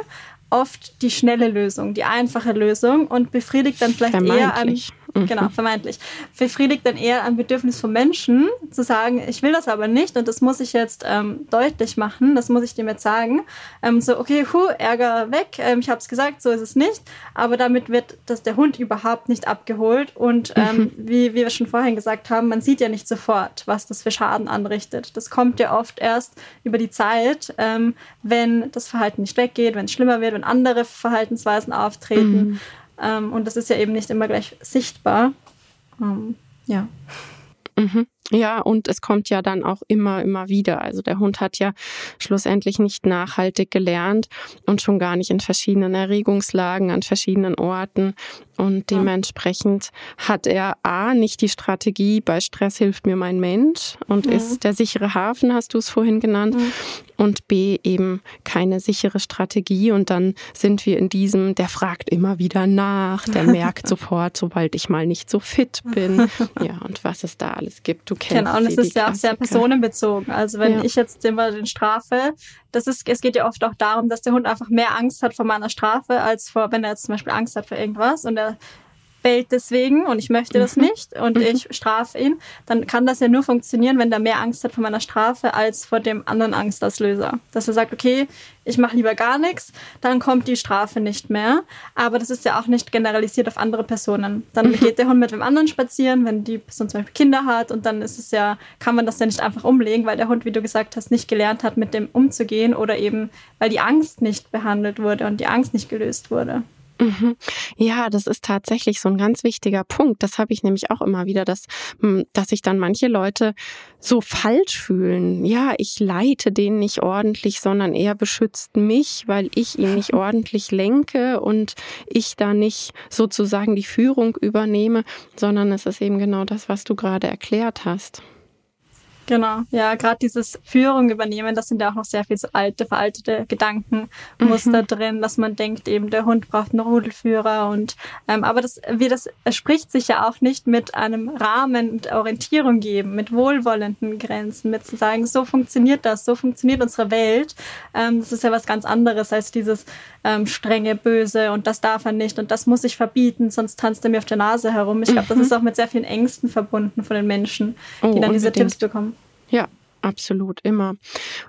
oft die schnelle Lösung, die einfache Lösung und befriedigt dann vielleicht eher an Mhm. Genau, vermeintlich. Befriedigt dann eher ein Bedürfnis von Menschen, zu sagen, ich will das aber nicht und das muss ich jetzt ähm, deutlich machen, das muss ich dem jetzt sagen. Ähm, so, okay, hu, Ärger weg, ähm, ich habe es gesagt, so ist es nicht, aber damit wird das der Hund überhaupt nicht abgeholt und ähm, mhm. wie, wie wir schon vorhin gesagt haben, man sieht ja nicht sofort, was das für Schaden anrichtet. Das kommt ja oft erst über die Zeit, ähm, wenn das Verhalten nicht weggeht, wenn es schlimmer wird, wenn andere Verhaltensweisen auftreten. Mhm. Ähm, und das ist ja eben nicht immer gleich sichtbar. Ähm, ja. Mhm. Ja, und es kommt ja dann auch immer, immer wieder. Also der Hund hat ja schlussendlich nicht nachhaltig gelernt und schon gar nicht in verschiedenen Erregungslagen an verschiedenen Orten. Und dementsprechend hat er A, nicht die Strategie, bei Stress hilft mir mein Mensch und mhm. ist der sichere Hafen, hast du es vorhin genannt. Mhm. Und B, eben keine sichere Strategie. Und dann sind wir in diesem, der fragt immer wieder nach, der merkt sofort, sobald ich mal nicht so fit bin. Ja, und was es da alles gibt. Du kennst Genau, und es ist ja auch sehr personenbezogen. Also wenn ja. ich jetzt immer den strafe, das ist, es geht ja oft auch darum, dass der Hund einfach mehr Angst hat vor meiner Strafe, als vor, wenn er jetzt zum Beispiel Angst hat vor irgendwas und er bellt deswegen und ich möchte das mhm. nicht und mhm. ich strafe ihn, dann kann das ja nur funktionieren, wenn der mehr Angst hat vor meiner Strafe als vor dem anderen Angstauslöser. Dass er sagt, okay, ich mache lieber gar nichts, dann kommt die Strafe nicht mehr. Aber das ist ja auch nicht generalisiert auf andere Personen. Dann mhm. geht der Hund mit dem anderen spazieren, wenn die Person zum Beispiel Kinder hat und dann ist es ja, kann man das ja nicht einfach umlegen, weil der Hund, wie du gesagt hast, nicht gelernt hat, mit dem umzugehen oder eben, weil die Angst nicht behandelt wurde und die Angst nicht gelöst wurde. Mhm. Ja, das ist tatsächlich so ein ganz wichtiger Punkt. Das habe ich nämlich auch immer wieder, dass, hm, dass sich dann manche Leute so falsch fühlen. Ja, ich leite den nicht ordentlich, sondern er beschützt mich, weil ich ihn nicht ordentlich lenke und ich da nicht sozusagen die Führung übernehme, sondern es ist eben genau das, was du gerade erklärt hast. Genau, ja, gerade dieses Führung übernehmen, das sind ja auch noch sehr viel so alte, veraltete Gedankenmuster mhm. drin, dass man denkt, eben der Hund braucht einen Rudelführer und ähm, aber das, wie das spricht sich ja auch nicht mit einem Rahmen, mit Orientierung geben, mit wohlwollenden Grenzen, mit zu sagen, so funktioniert das, so funktioniert unsere Welt. Ähm, das ist ja was ganz anderes als dieses ähm, strenge, böse und das darf er nicht und das muss ich verbieten, sonst tanzt er mir auf der Nase herum. Ich glaube, mhm. das ist auch mit sehr vielen Ängsten verbunden von den Menschen, die oh, dann diese Tipps bekommen. Ja, absolut immer.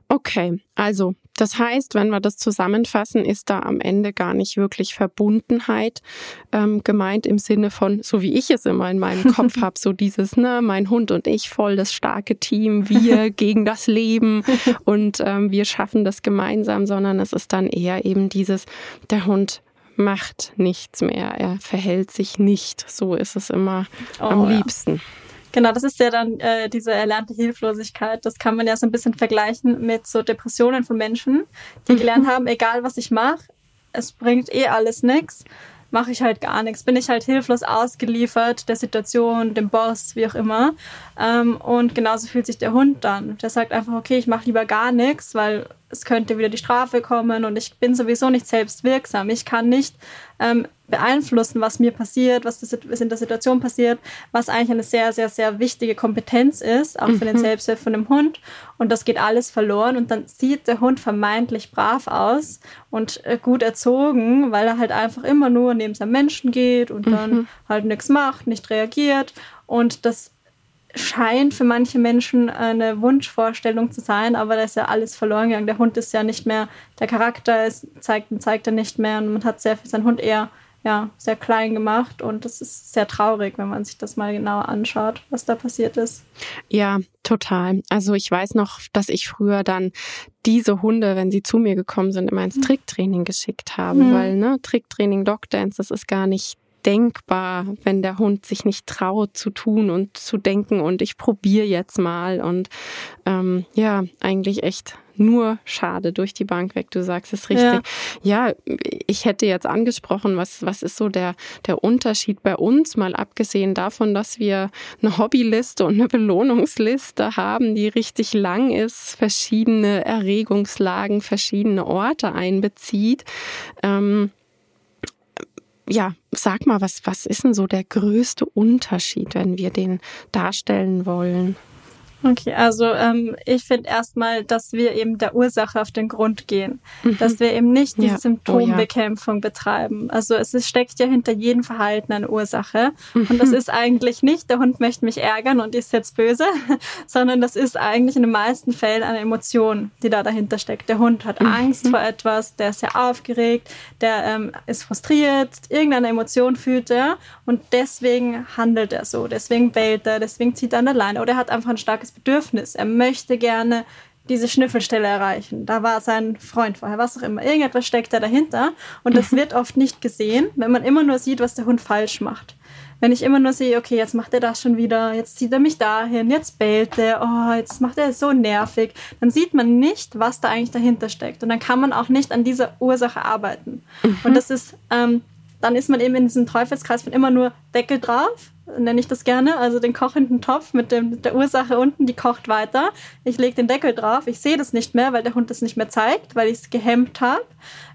Okay, also das heißt, wenn wir das zusammenfassen, ist da am Ende gar nicht wirklich Verbundenheit ähm, gemeint im Sinne von, so wie ich es immer in meinem Kopf habe, so dieses, ne, mein Hund und ich voll das starke Team, wir gegen das Leben und ähm, wir schaffen das gemeinsam, sondern es ist dann eher eben dieses, der Hund macht nichts mehr, er verhält sich nicht. So ist es immer oh, am liebsten. Ja. Genau, das ist ja dann äh, diese erlernte Hilflosigkeit. Das kann man ja so ein bisschen vergleichen mit so Depressionen von Menschen, die mhm. gelernt haben, egal was ich mache, es bringt eh alles nichts, mache ich halt gar nichts. Bin ich halt hilflos ausgeliefert der Situation, dem Boss, wie auch immer. Ähm, und genauso fühlt sich der Hund dann. Der sagt einfach, okay, ich mache lieber gar nichts, weil es könnte wieder die Strafe kommen und ich bin sowieso nicht selbst wirksam. Ich kann nicht ähm, beeinflussen, was mir passiert, was in der Situation passiert, was eigentlich eine sehr, sehr, sehr wichtige Kompetenz ist, auch für den mhm. Selbstwert von dem Hund. Und das geht alles verloren und dann sieht der Hund vermeintlich brav aus und äh, gut erzogen, weil er halt einfach immer nur neben seinem Menschen geht und dann mhm. halt nichts macht, nicht reagiert. Und das scheint für manche Menschen eine Wunschvorstellung zu sein, aber da ist ja alles verloren gegangen. Der Hund ist ja nicht mehr, der Charakter ist, zeigt und zeigt er nicht mehr und man hat sehr viel seinen Hund eher ja, sehr klein gemacht und das ist sehr traurig, wenn man sich das mal genauer anschaut, was da passiert ist. Ja, total. Also ich weiß noch, dass ich früher dann diese Hunde, wenn sie zu mir gekommen sind, immer ins mhm. Tricktraining geschickt habe, mhm. weil ne, Tricktraining, Dogdance, das ist gar nicht denkbar, wenn der Hund sich nicht traut zu tun und zu denken und ich probiere jetzt mal und ähm, ja, eigentlich echt nur schade durch die Bank weg. Du sagst es richtig. Ja. ja, ich hätte jetzt angesprochen, was, was ist so der, der Unterschied bei uns, mal abgesehen davon, dass wir eine Hobbyliste und eine Belohnungsliste haben, die richtig lang ist, verschiedene Erregungslagen, verschiedene Orte einbezieht. Ähm, ja, sag mal, was, was ist denn so der größte Unterschied, wenn wir den darstellen wollen? Okay, also ähm, ich finde erstmal, dass wir eben der Ursache auf den Grund gehen. Mhm. Dass wir eben nicht die ja. Symptombekämpfung oh, ja. betreiben. Also es ist, steckt ja hinter jedem Verhalten eine Ursache. Mhm. Und das ist eigentlich nicht, der Hund möchte mich ärgern und ist jetzt böse, sondern das ist eigentlich in den meisten Fällen eine Emotion, die da dahinter steckt. Der Hund hat mhm. Angst vor etwas, der ist sehr aufgeregt, der ähm, ist frustriert, irgendeine Emotion fühlt er und deswegen handelt er so, deswegen bellt er, deswegen zieht er an der Leine oder er hat einfach ein starkes starkes Bedürfnis. Er möchte gerne diese Schnüffelstelle erreichen. Da war sein Freund vorher, was auch immer. Irgendetwas steckt da dahinter. Und das mhm. wird oft nicht gesehen, wenn man immer nur sieht, was der Hund falsch macht. Wenn ich immer nur sehe, okay, jetzt macht er das schon wieder, jetzt zieht er mich dahin, jetzt bellt er, oh, jetzt macht er so nervig, dann sieht man nicht, was da eigentlich dahinter steckt. Und dann kann man auch nicht an dieser Ursache arbeiten. Mhm. Und das ist, ähm, dann ist man eben in diesem Teufelskreis von immer nur Deckel drauf, nenne ich das gerne, also den kochenden Topf mit dem, der Ursache unten, die kocht weiter. Ich lege den Deckel drauf, ich sehe das nicht mehr, weil der Hund das nicht mehr zeigt, weil ich es gehemmt habe.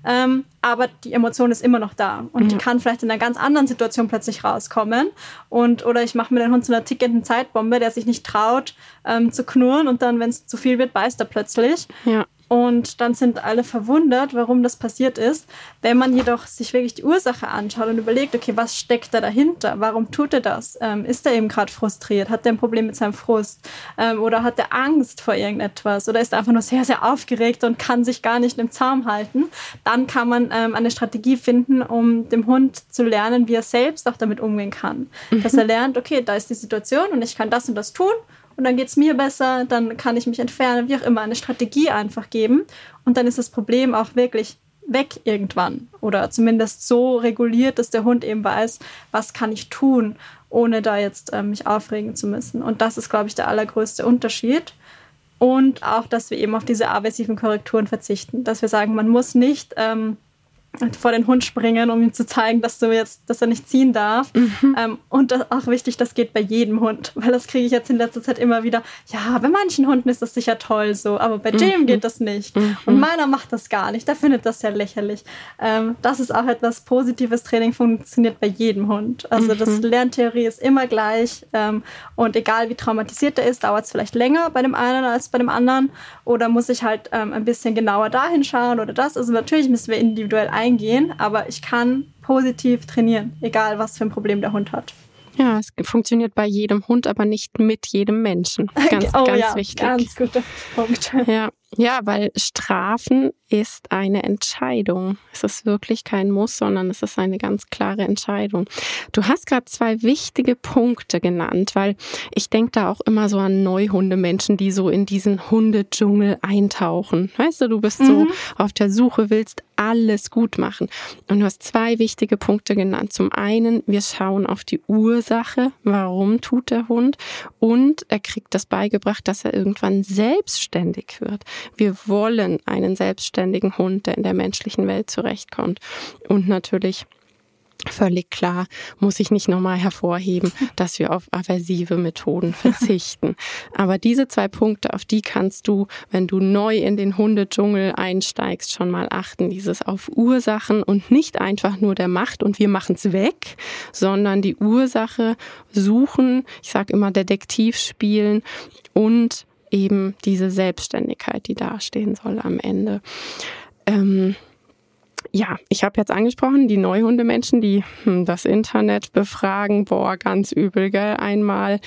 Ähm, aber die Emotion ist immer noch da und mhm. die kann vielleicht in einer ganz anderen Situation plötzlich rauskommen. Und, oder ich mache mir den Hund zu einer tickenden Zeitbombe, der sich nicht traut ähm, zu knurren und dann, wenn es zu viel wird, beißt er plötzlich. Ja. Und dann sind alle verwundert, warum das passiert ist. Wenn man jedoch sich wirklich die Ursache anschaut und überlegt, okay, was steckt da dahinter? Warum tut er das? Ähm, ist er eben gerade frustriert? Hat er ein Problem mit seinem Frust? Ähm, oder hat er Angst vor irgendetwas? Oder ist er einfach nur sehr, sehr aufgeregt und kann sich gar nicht im Zaum halten? Dann kann man ähm, eine Strategie finden, um dem Hund zu lernen, wie er selbst auch damit umgehen kann. Mhm. Dass er lernt, okay, da ist die Situation und ich kann das und das tun und dann geht es mir besser, dann kann ich mich entfernen, wie auch immer, eine Strategie einfach geben. Und dann ist das Problem auch wirklich weg irgendwann oder zumindest so reguliert, dass der Hund eben weiß, was kann ich tun, ohne da jetzt äh, mich aufregen zu müssen. Und das ist, glaube ich, der allergrößte Unterschied. Und auch, dass wir eben auf diese aversiven Korrekturen verzichten, dass wir sagen, man muss nicht ähm, vor den Hund springen, um ihm zu zeigen, dass du jetzt, dass er nicht ziehen darf. Mhm. Ähm, und das auch wichtig, das geht bei jedem Hund, weil das kriege ich jetzt in letzter Zeit immer wieder. Ja, bei manchen Hunden ist das sicher toll so, aber bei Jim mhm. geht das nicht. Mhm. Und meiner macht das gar nicht. Der findet das ja lächerlich. Ähm, das ist auch etwas Positives. Training funktioniert bei jedem Hund. Also das mhm. Lerntheorie ist immer gleich. Ähm, und egal wie traumatisiert er ist, dauert es vielleicht länger bei dem einen als bei dem anderen. Oder muss ich halt ähm, ein bisschen genauer dahin schauen oder das. Also natürlich müssen wir individuell ein eingehen, aber ich kann positiv trainieren, egal was für ein Problem der Hund hat. Ja, es funktioniert bei jedem Hund, aber nicht mit jedem Menschen. Ganz, oh, ganz ja, wichtig. Ganz guter Punkt. Ja, ja, weil Strafen ist eine Entscheidung. Es ist wirklich kein Muss, sondern es ist eine ganz klare Entscheidung. Du hast gerade zwei wichtige Punkte genannt, weil ich denke da auch immer so an Neuhundemenschen, die so in diesen Hundedschungel eintauchen. Weißt du, du bist mhm. so auf der Suche, willst alles gut machen. Und du hast zwei wichtige Punkte genannt. Zum einen, wir schauen auf die Ursache, warum tut der Hund und er kriegt das beigebracht, dass er irgendwann selbstständig wird. Wir wollen einen selbstständigen Hund, der in der menschlichen Welt zurechtkommt. Und natürlich Völlig klar, muss ich nicht nochmal hervorheben, dass wir auf aversive Methoden verzichten. Aber diese zwei Punkte, auf die kannst du, wenn du neu in den Hundedschungel einsteigst, schon mal achten. Dieses auf Ursachen und nicht einfach nur der Macht und wir machen es weg, sondern die Ursache suchen, ich sage immer Detektiv spielen und eben diese Selbstständigkeit, die dastehen soll am Ende. Ähm, ja, ich habe jetzt angesprochen, die Neuhundemenschen, die hm, das Internet befragen, boah, ganz übel, gell? Einmal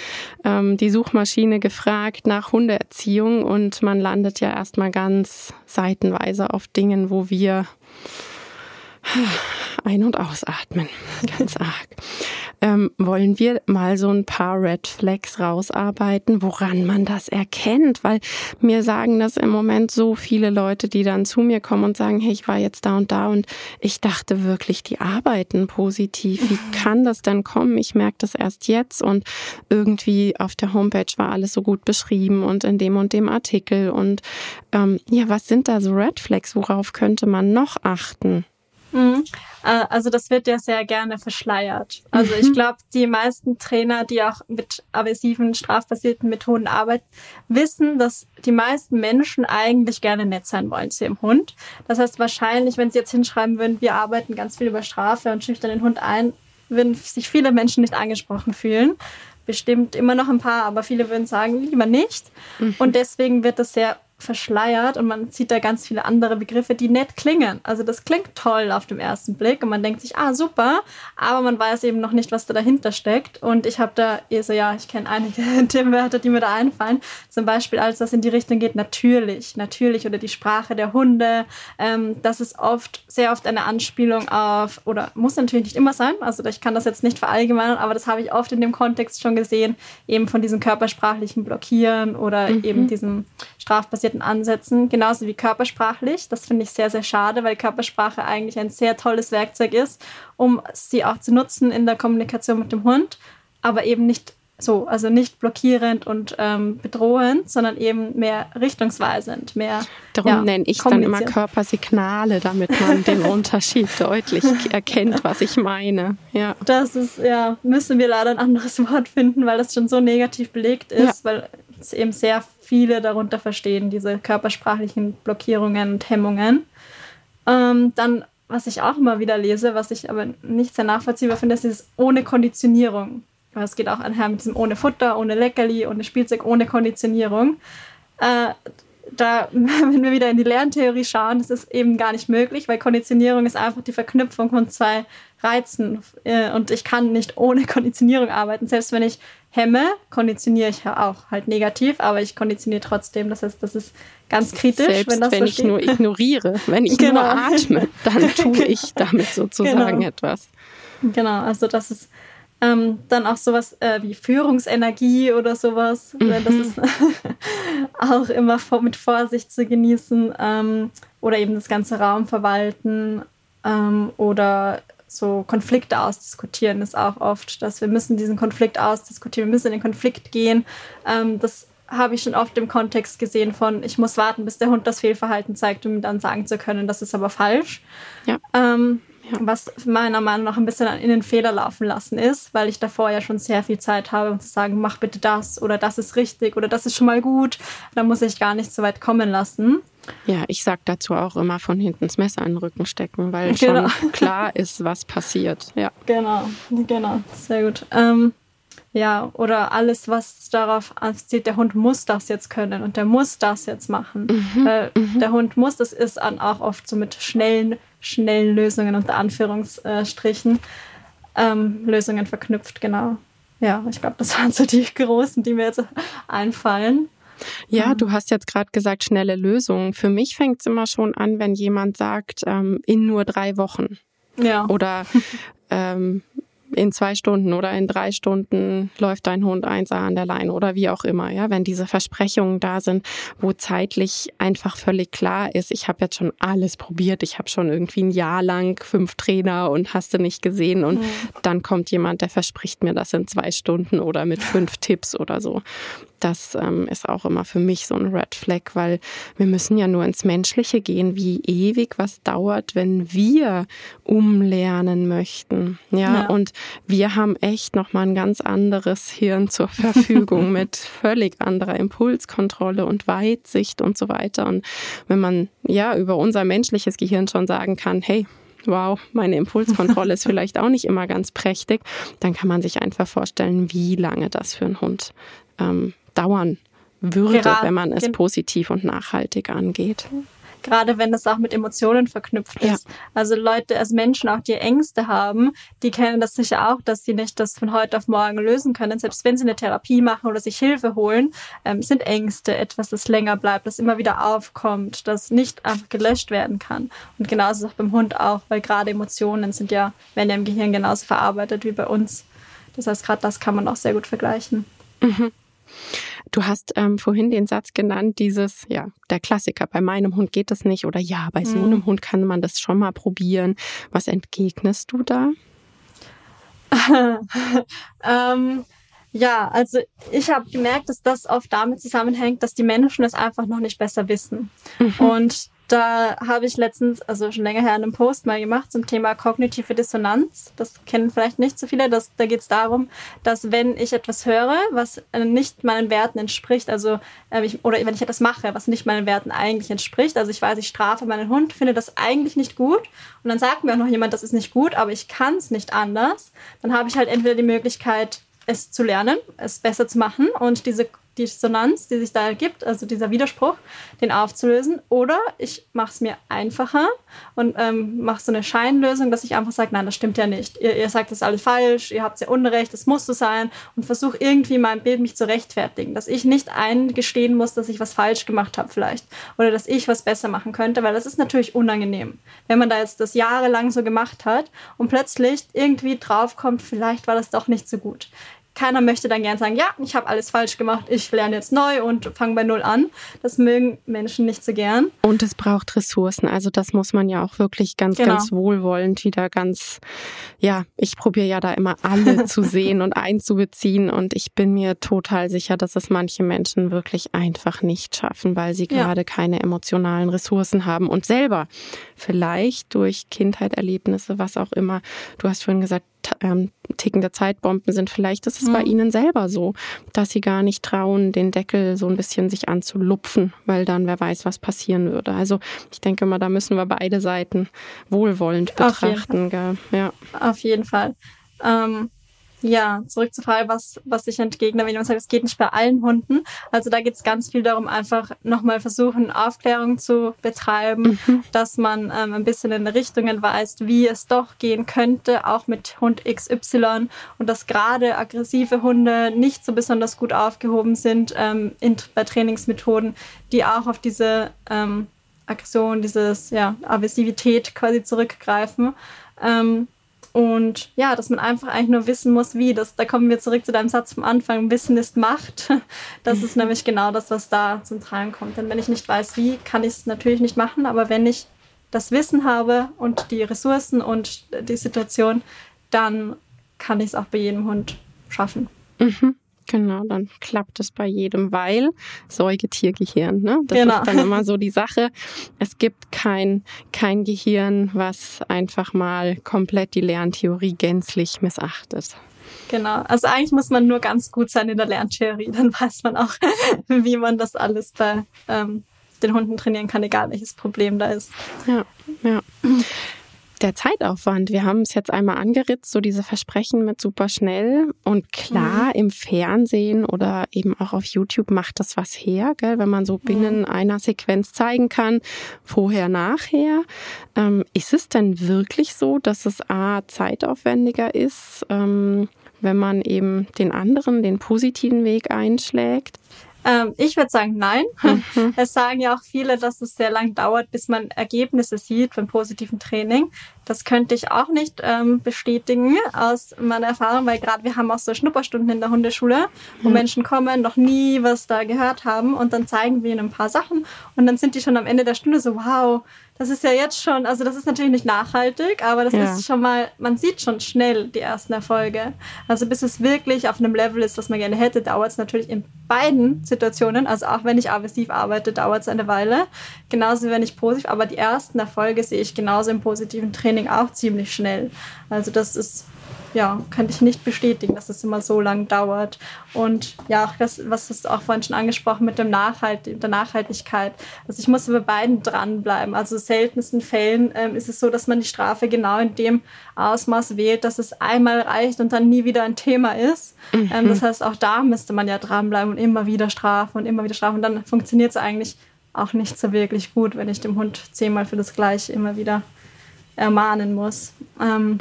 ähm, die Suchmaschine gefragt nach Hundeerziehung und man landet ja erstmal ganz seitenweise auf Dingen, wo wir ein- und ausatmen. Ganz arg. Ähm, wollen wir mal so ein paar Red Flags rausarbeiten, woran man das erkennt? Weil mir sagen das im Moment so viele Leute, die dann zu mir kommen und sagen, hey, ich war jetzt da und da und ich dachte wirklich, die arbeiten positiv. Wie kann das denn kommen? Ich merke das erst jetzt und irgendwie auf der Homepage war alles so gut beschrieben und in dem und dem Artikel. Und ähm, ja, was sind da so Red Flags? Worauf könnte man noch achten? Mhm. Äh, also das wird ja sehr gerne verschleiert. Also ich mhm. glaube, die meisten Trainer, die auch mit aversiven, strafbasierten Methoden arbeiten, wissen, dass die meisten Menschen eigentlich gerne nett sein wollen zu ihrem Hund. Das heißt wahrscheinlich, wenn sie jetzt hinschreiben würden, wir arbeiten ganz viel über Strafe und schüchtern den Hund ein, würden sich viele Menschen nicht angesprochen fühlen. Bestimmt immer noch ein paar, aber viele würden sagen, lieber nicht. Mhm. Und deswegen wird das sehr verschleiert und man sieht da ganz viele andere Begriffe, die nett klingen. Also das klingt toll auf den ersten Blick und man denkt sich, ah super, aber man weiß eben noch nicht, was da dahinter steckt. Und ich habe da, also ja, ich kenne einige Themenwörter, die mir da einfallen. Zum Beispiel, als das in die Richtung geht, natürlich, natürlich oder die Sprache der Hunde. Ähm, das ist oft, sehr oft eine Anspielung auf, oder muss natürlich nicht immer sein, also ich kann das jetzt nicht verallgemeinern, aber das habe ich oft in dem Kontext schon gesehen, eben von diesem körpersprachlichen Blockieren oder mhm. eben diesem strafbasierten Ansätzen, genauso wie körpersprachlich. Das finde ich sehr, sehr schade, weil Körpersprache eigentlich ein sehr tolles Werkzeug ist, um sie auch zu nutzen in der Kommunikation mit dem Hund, aber eben nicht so, also nicht blockierend und ähm, bedrohend, sondern eben mehr richtungsweisend, mehr. Darum ja, nenne ich dann immer Körpersignale, damit man den Unterschied deutlich erkennt, was ich meine. Ja. Das ist, ja, müssen wir leider ein anderes Wort finden, weil das schon so negativ belegt ist, ja. weil eben sehr viele darunter verstehen, diese körpersprachlichen Blockierungen und Hemmungen. Ähm, dann, was ich auch immer wieder lese, was ich aber nicht sehr nachvollziehbar finde, ist dieses ohne Konditionierung. Es geht auch einher mit diesem ohne Futter, ohne Leckerli, ohne Spielzeug, ohne Konditionierung. Äh, da, wenn wir wieder in die Lerntheorie schauen, ist es eben gar nicht möglich, weil Konditionierung ist einfach die Verknüpfung von zwei Reizen. Äh, und ich kann nicht ohne Konditionierung arbeiten. Selbst wenn ich hemme, konditioniere ich ja auch halt negativ, aber ich konditioniere trotzdem. Das heißt, das ist ganz kritisch, Selbst wenn das wenn ich nur ignoriere, wenn ich genau. nur atme, dann tue ich damit sozusagen genau. etwas. Genau, also das ist ähm, dann auch sowas äh, wie Führungsenergie oder sowas. Mhm. Das ist auch immer mit Vorsicht zu genießen. Ähm, oder eben das ganze Raum verwalten ähm, oder so Konflikte ausdiskutieren ist auch oft, dass wir müssen diesen Konflikt ausdiskutieren, wir müssen in den Konflikt gehen. Ähm, das habe ich schon oft im Kontext gesehen von, ich muss warten, bis der Hund das Fehlverhalten zeigt, um dann sagen zu können, das ist aber falsch. Ja. Ähm, ja. Was meiner Meinung nach ein bisschen in den Fehler laufen lassen ist, weil ich davor ja schon sehr viel Zeit habe, um zu sagen, mach bitte das oder das ist richtig oder das ist schon mal gut. Da muss ich gar nicht so weit kommen lassen. Ja, ich sage dazu auch immer von hinten das Messer in den Rücken stecken, weil genau. schon klar ist, was passiert. Ja. Genau, genau, sehr gut. Ähm, ja, oder alles, was darauf abzielt, der Hund muss das jetzt können und der muss das jetzt machen. Mhm, äh, mhm. Der Hund muss, das ist dann auch oft so mit schnellen schnellen Lösungen unter Anführungsstrichen ähm, Lösungen verknüpft, genau. ja, ich glaube, das waren so die großen, die mir jetzt einfallen. Ja, du hast jetzt gerade gesagt, schnelle Lösungen. Für mich fängt es immer schon an, wenn jemand sagt, ähm, in nur drei Wochen. Ja. Oder ähm, in zwei Stunden oder in drei Stunden läuft dein Hund eins an der Leine oder wie auch immer, ja, wenn diese Versprechungen da sind, wo zeitlich einfach völlig klar ist, ich habe jetzt schon alles probiert, ich habe schon irgendwie ein Jahr lang fünf Trainer und hast du nicht gesehen und mhm. dann kommt jemand, der verspricht mir das in zwei Stunden oder mit fünf Tipps oder so das ähm, ist auch immer für mich so ein Red Flag, weil wir müssen ja nur ins Menschliche gehen, wie ewig was dauert, wenn wir umlernen möchten. Ja, ja. und wir haben echt noch mal ein ganz anderes Hirn zur Verfügung mit völlig anderer Impulskontrolle und Weitsicht und so weiter. Und wenn man ja über unser menschliches Gehirn schon sagen kann, hey, wow, meine Impulskontrolle ist vielleicht auch nicht immer ganz prächtig, dann kann man sich einfach vorstellen, wie lange das für einen Hund ähm, dauern würde, Gerade, wenn man es positiv und nachhaltig angeht. Gerade wenn das auch mit Emotionen verknüpft ist. Ja. Also Leute, als Menschen auch, die Ängste haben, die kennen das sicher auch, dass sie nicht das von heute auf morgen lösen können. Selbst wenn sie eine Therapie machen oder sich Hilfe holen, ähm, sind Ängste etwas, das länger bleibt, das immer wieder aufkommt, das nicht einfach gelöscht werden kann. Und genauso ist es auch beim Hund auch, weil gerade Emotionen sind ja, werden ja im Gehirn genauso verarbeitet wie bei uns. Das heißt, gerade das kann man auch sehr gut vergleichen. Mhm. Du hast ähm, vorhin den Satz genannt, dieses, ja, der Klassiker, bei meinem Hund geht das nicht oder ja, bei so mhm. einem Hund kann man das schon mal probieren. Was entgegnest du da? ähm, ja, also ich habe gemerkt, dass das oft damit zusammenhängt, dass die Menschen es einfach noch nicht besser wissen. Mhm. Und da habe ich letztens, also schon länger her, einen Post mal gemacht zum Thema kognitive Dissonanz. Das kennen vielleicht nicht so viele. Das, da geht es darum, dass wenn ich etwas höre, was äh, nicht meinen Werten entspricht, also äh, ich, oder wenn ich etwas mache, was nicht meinen Werten eigentlich entspricht, also ich weiß, ich strafe meinen Hund, finde das eigentlich nicht gut und dann sagt mir auch noch jemand, das ist nicht gut, aber ich kann es nicht anders, dann habe ich halt entweder die Möglichkeit, es zu lernen, es besser zu machen und diese Dissonanz, die sich da ergibt, also dieser Widerspruch, den aufzulösen. Oder ich mache es mir einfacher und ähm, mache so eine Scheinlösung, dass ich einfach sage, nein, das stimmt ja nicht. Ihr, ihr sagt das alles falsch, ihr habt ja Unrecht, das muss so sein und versuche irgendwie mein Bild mich zu rechtfertigen, dass ich nicht eingestehen muss, dass ich was falsch gemacht habe vielleicht oder dass ich was besser machen könnte, weil das ist natürlich unangenehm, wenn man da jetzt das jahrelang so gemacht hat und plötzlich irgendwie draufkommt, vielleicht war das doch nicht so gut keiner möchte dann gern sagen, ja, ich habe alles falsch gemacht, ich lerne jetzt neu und fange bei Null an. Das mögen Menschen nicht so gern. Und es braucht Ressourcen. Also das muss man ja auch wirklich ganz, genau. ganz wohlwollend wieder ganz, ja, ich probiere ja da immer alle zu sehen und einzubeziehen. Und ich bin mir total sicher, dass es manche Menschen wirklich einfach nicht schaffen, weil sie gerade ja. keine emotionalen Ressourcen haben und selber vielleicht durch Kindheiterlebnisse, was auch immer. Du hast vorhin gesagt, ähm, tickende Zeitbomben sind. Vielleicht ist es mhm. bei ihnen selber so, dass sie gar nicht trauen, den Deckel so ein bisschen sich anzulupfen, weil dann wer weiß, was passieren würde. Also ich denke mal, da müssen wir beide Seiten wohlwollend betrachten. Auf jeden Fall. Ja. Auf jeden Fall. Ähm, ja, zurück zur Frage, was, was ich entgegne, wenn jemand sagt, es geht nicht bei allen Hunden. Also da geht es ganz viel darum, einfach nochmal versuchen, Aufklärung zu betreiben, mhm. dass man ähm, ein bisschen in Richtungen weist, wie es doch gehen könnte, auch mit Hund XY und dass gerade aggressive Hunde nicht so besonders gut aufgehoben sind ähm, in, bei Trainingsmethoden, die auch auf diese ähm, Aggression, dieses ja, Aversivität quasi zurückgreifen. Ähm, und ja, dass man einfach eigentlich nur wissen muss, wie. Das, da kommen wir zurück zu deinem Satz vom Anfang. Wissen ist Macht. Das ist nämlich genau das, was da zum Tragen kommt. Denn wenn ich nicht weiß, wie, kann ich es natürlich nicht machen. Aber wenn ich das Wissen habe und die Ressourcen und die Situation, dann kann ich es auch bei jedem Hund schaffen. Mhm. Genau, dann klappt es bei jedem, weil Säugetiergehirn, ne? Das genau. ist dann immer so die Sache. Es gibt kein, kein Gehirn, was einfach mal komplett die Lerntheorie gänzlich missachtet. Genau. Also eigentlich muss man nur ganz gut sein in der Lerntheorie, dann weiß man auch, wie man das alles bei ähm, den Hunden trainieren kann, egal welches Problem da ist. Ja, ja der Zeitaufwand. Wir haben es jetzt einmal angeritzt, so diese Versprechen mit super schnell. Und klar, mhm. im Fernsehen oder eben auch auf YouTube macht das was her, gell? wenn man so binnen mhm. einer Sequenz zeigen kann, vorher, nachher. Ähm, ist es denn wirklich so, dass es A, zeitaufwendiger ist? Ähm, wenn man eben den anderen, den positiven Weg einschlägt? Ähm, ich würde sagen, nein. Mhm. Es sagen ja auch viele, dass es sehr lang dauert, bis man Ergebnisse sieht beim positiven Training. Das könnte ich auch nicht ähm, bestätigen aus meiner Erfahrung, weil gerade wir haben auch so Schnupperstunden in der Hundeschule, wo mhm. Menschen kommen, noch nie was da gehört haben und dann zeigen wir ihnen ein paar Sachen und dann sind die schon am Ende der Stunde so, wow, das ist ja jetzt schon, also das ist natürlich nicht nachhaltig, aber das ja. ist schon mal, man sieht schon schnell die ersten Erfolge. Also bis es wirklich auf einem Level ist, was man gerne hätte, dauert es natürlich in beiden Situationen. Also auch wenn ich aversiv arbeite, dauert es eine Weile. Genauso wenn ich positiv, aber die ersten Erfolge sehe ich genauso im positiven Training auch ziemlich schnell. Also das ist ja, könnte ich nicht bestätigen, dass es immer so lang dauert. Und ja, das, was ist auch vorhin schon angesprochen mit dem Nachhalt, der Nachhaltigkeit. Also ich muss bei beiden dranbleiben. Also seltensten Fällen ähm, ist es so, dass man die Strafe genau in dem Ausmaß wählt, dass es einmal reicht und dann nie wieder ein Thema ist. Mhm. Ähm, das heißt, auch da müsste man ja dranbleiben und immer wieder strafen und immer wieder strafen. Und dann funktioniert es eigentlich auch nicht so wirklich gut, wenn ich dem Hund zehnmal für das Gleiche immer wieder ermahnen muss. Ähm,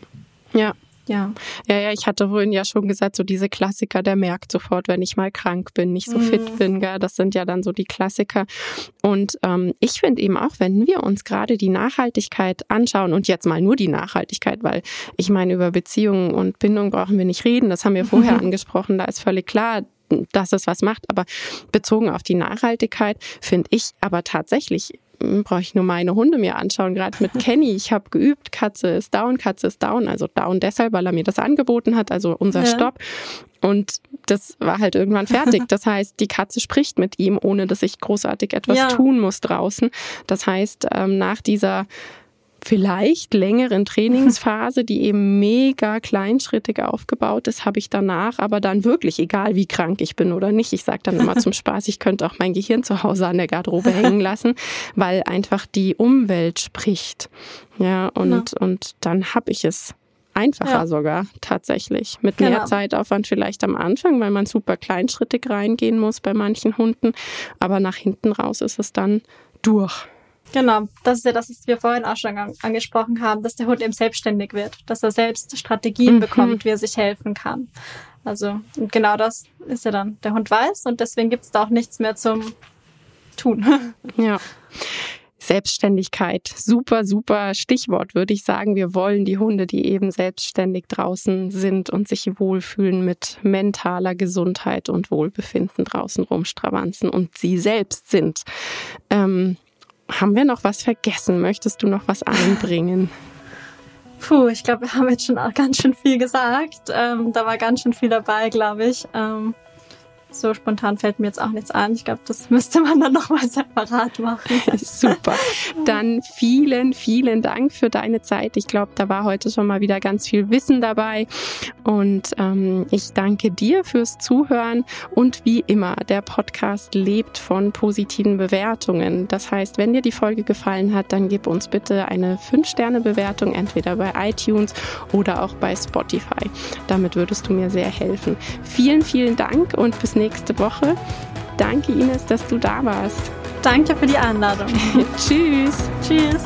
ja. Ja. Ja, ja, ich hatte vorhin ja schon gesagt, so diese Klassiker, der merkt sofort, wenn ich mal krank bin, nicht so mhm. fit bin, gell? das sind ja dann so die Klassiker. Und ähm, ich finde eben auch, wenn wir uns gerade die Nachhaltigkeit anschauen und jetzt mal nur die Nachhaltigkeit, weil ich meine, über Beziehungen und Bindung brauchen wir nicht reden, das haben wir vorher angesprochen, da ist völlig klar, dass es was macht. Aber bezogen auf die Nachhaltigkeit finde ich aber tatsächlich brauche ich nur meine Hunde mir anschauen, gerade mit Kenny. Ich habe geübt, Katze ist down, Katze ist down. Also down deshalb, weil er mir das angeboten hat, also unser ja. Stopp. Und das war halt irgendwann fertig. Das heißt, die Katze spricht mit ihm, ohne dass ich großartig etwas ja. tun muss draußen. Das heißt, ähm, nach dieser vielleicht längeren Trainingsphase, die eben mega kleinschrittig aufgebaut ist, habe ich danach aber dann wirklich, egal wie krank ich bin oder nicht, ich sage dann immer zum Spaß, ich könnte auch mein Gehirn zu Hause an der Garderobe hängen lassen, weil einfach die Umwelt spricht. Ja, und, ja. und dann habe ich es einfacher ja. sogar tatsächlich. Mit genau. mehr Zeitaufwand vielleicht am Anfang, weil man super kleinschrittig reingehen muss bei manchen Hunden. Aber nach hinten raus ist es dann durch. Genau, das ist ja das, was wir vorhin auch schon angesprochen haben, dass der Hund eben selbstständig wird, dass er selbst Strategien mhm. bekommt, wie er sich helfen kann. Also genau das ist ja dann, der Hund weiß und deswegen gibt es da auch nichts mehr zum Tun. Ja. Selbstständigkeit, super, super Stichwort, würde ich sagen. Wir wollen die Hunde, die eben selbstständig draußen sind und sich wohlfühlen mit mentaler Gesundheit und Wohlbefinden draußen rumstravanzen und sie selbst sind. Ähm, haben wir noch was vergessen? Möchtest du noch was einbringen? Puh, ich glaube, wir haben jetzt schon ganz schön viel gesagt. Ähm, da war ganz schön viel dabei, glaube ich. Ähm, so spontan fällt mir jetzt auch nichts ein. Ich glaube, das müsste man dann nochmal separat machen. Super. Dann vielen, vielen Dank für deine Zeit. Ich glaube, da war heute schon mal wieder ganz viel Wissen dabei. Und ähm, ich danke dir fürs Zuhören. Und wie immer, der Podcast lebt von positiven Bewertungen. Das heißt, wenn dir die Folge gefallen hat, dann gib uns bitte eine 5-Sterne-Bewertung, entweder bei iTunes oder auch bei Spotify. Damit würdest du mir sehr helfen. Vielen, vielen Dank und bis nächste Woche. Danke, Ines, dass du da warst. Danke für die Einladung. Tschüss. Tschüss.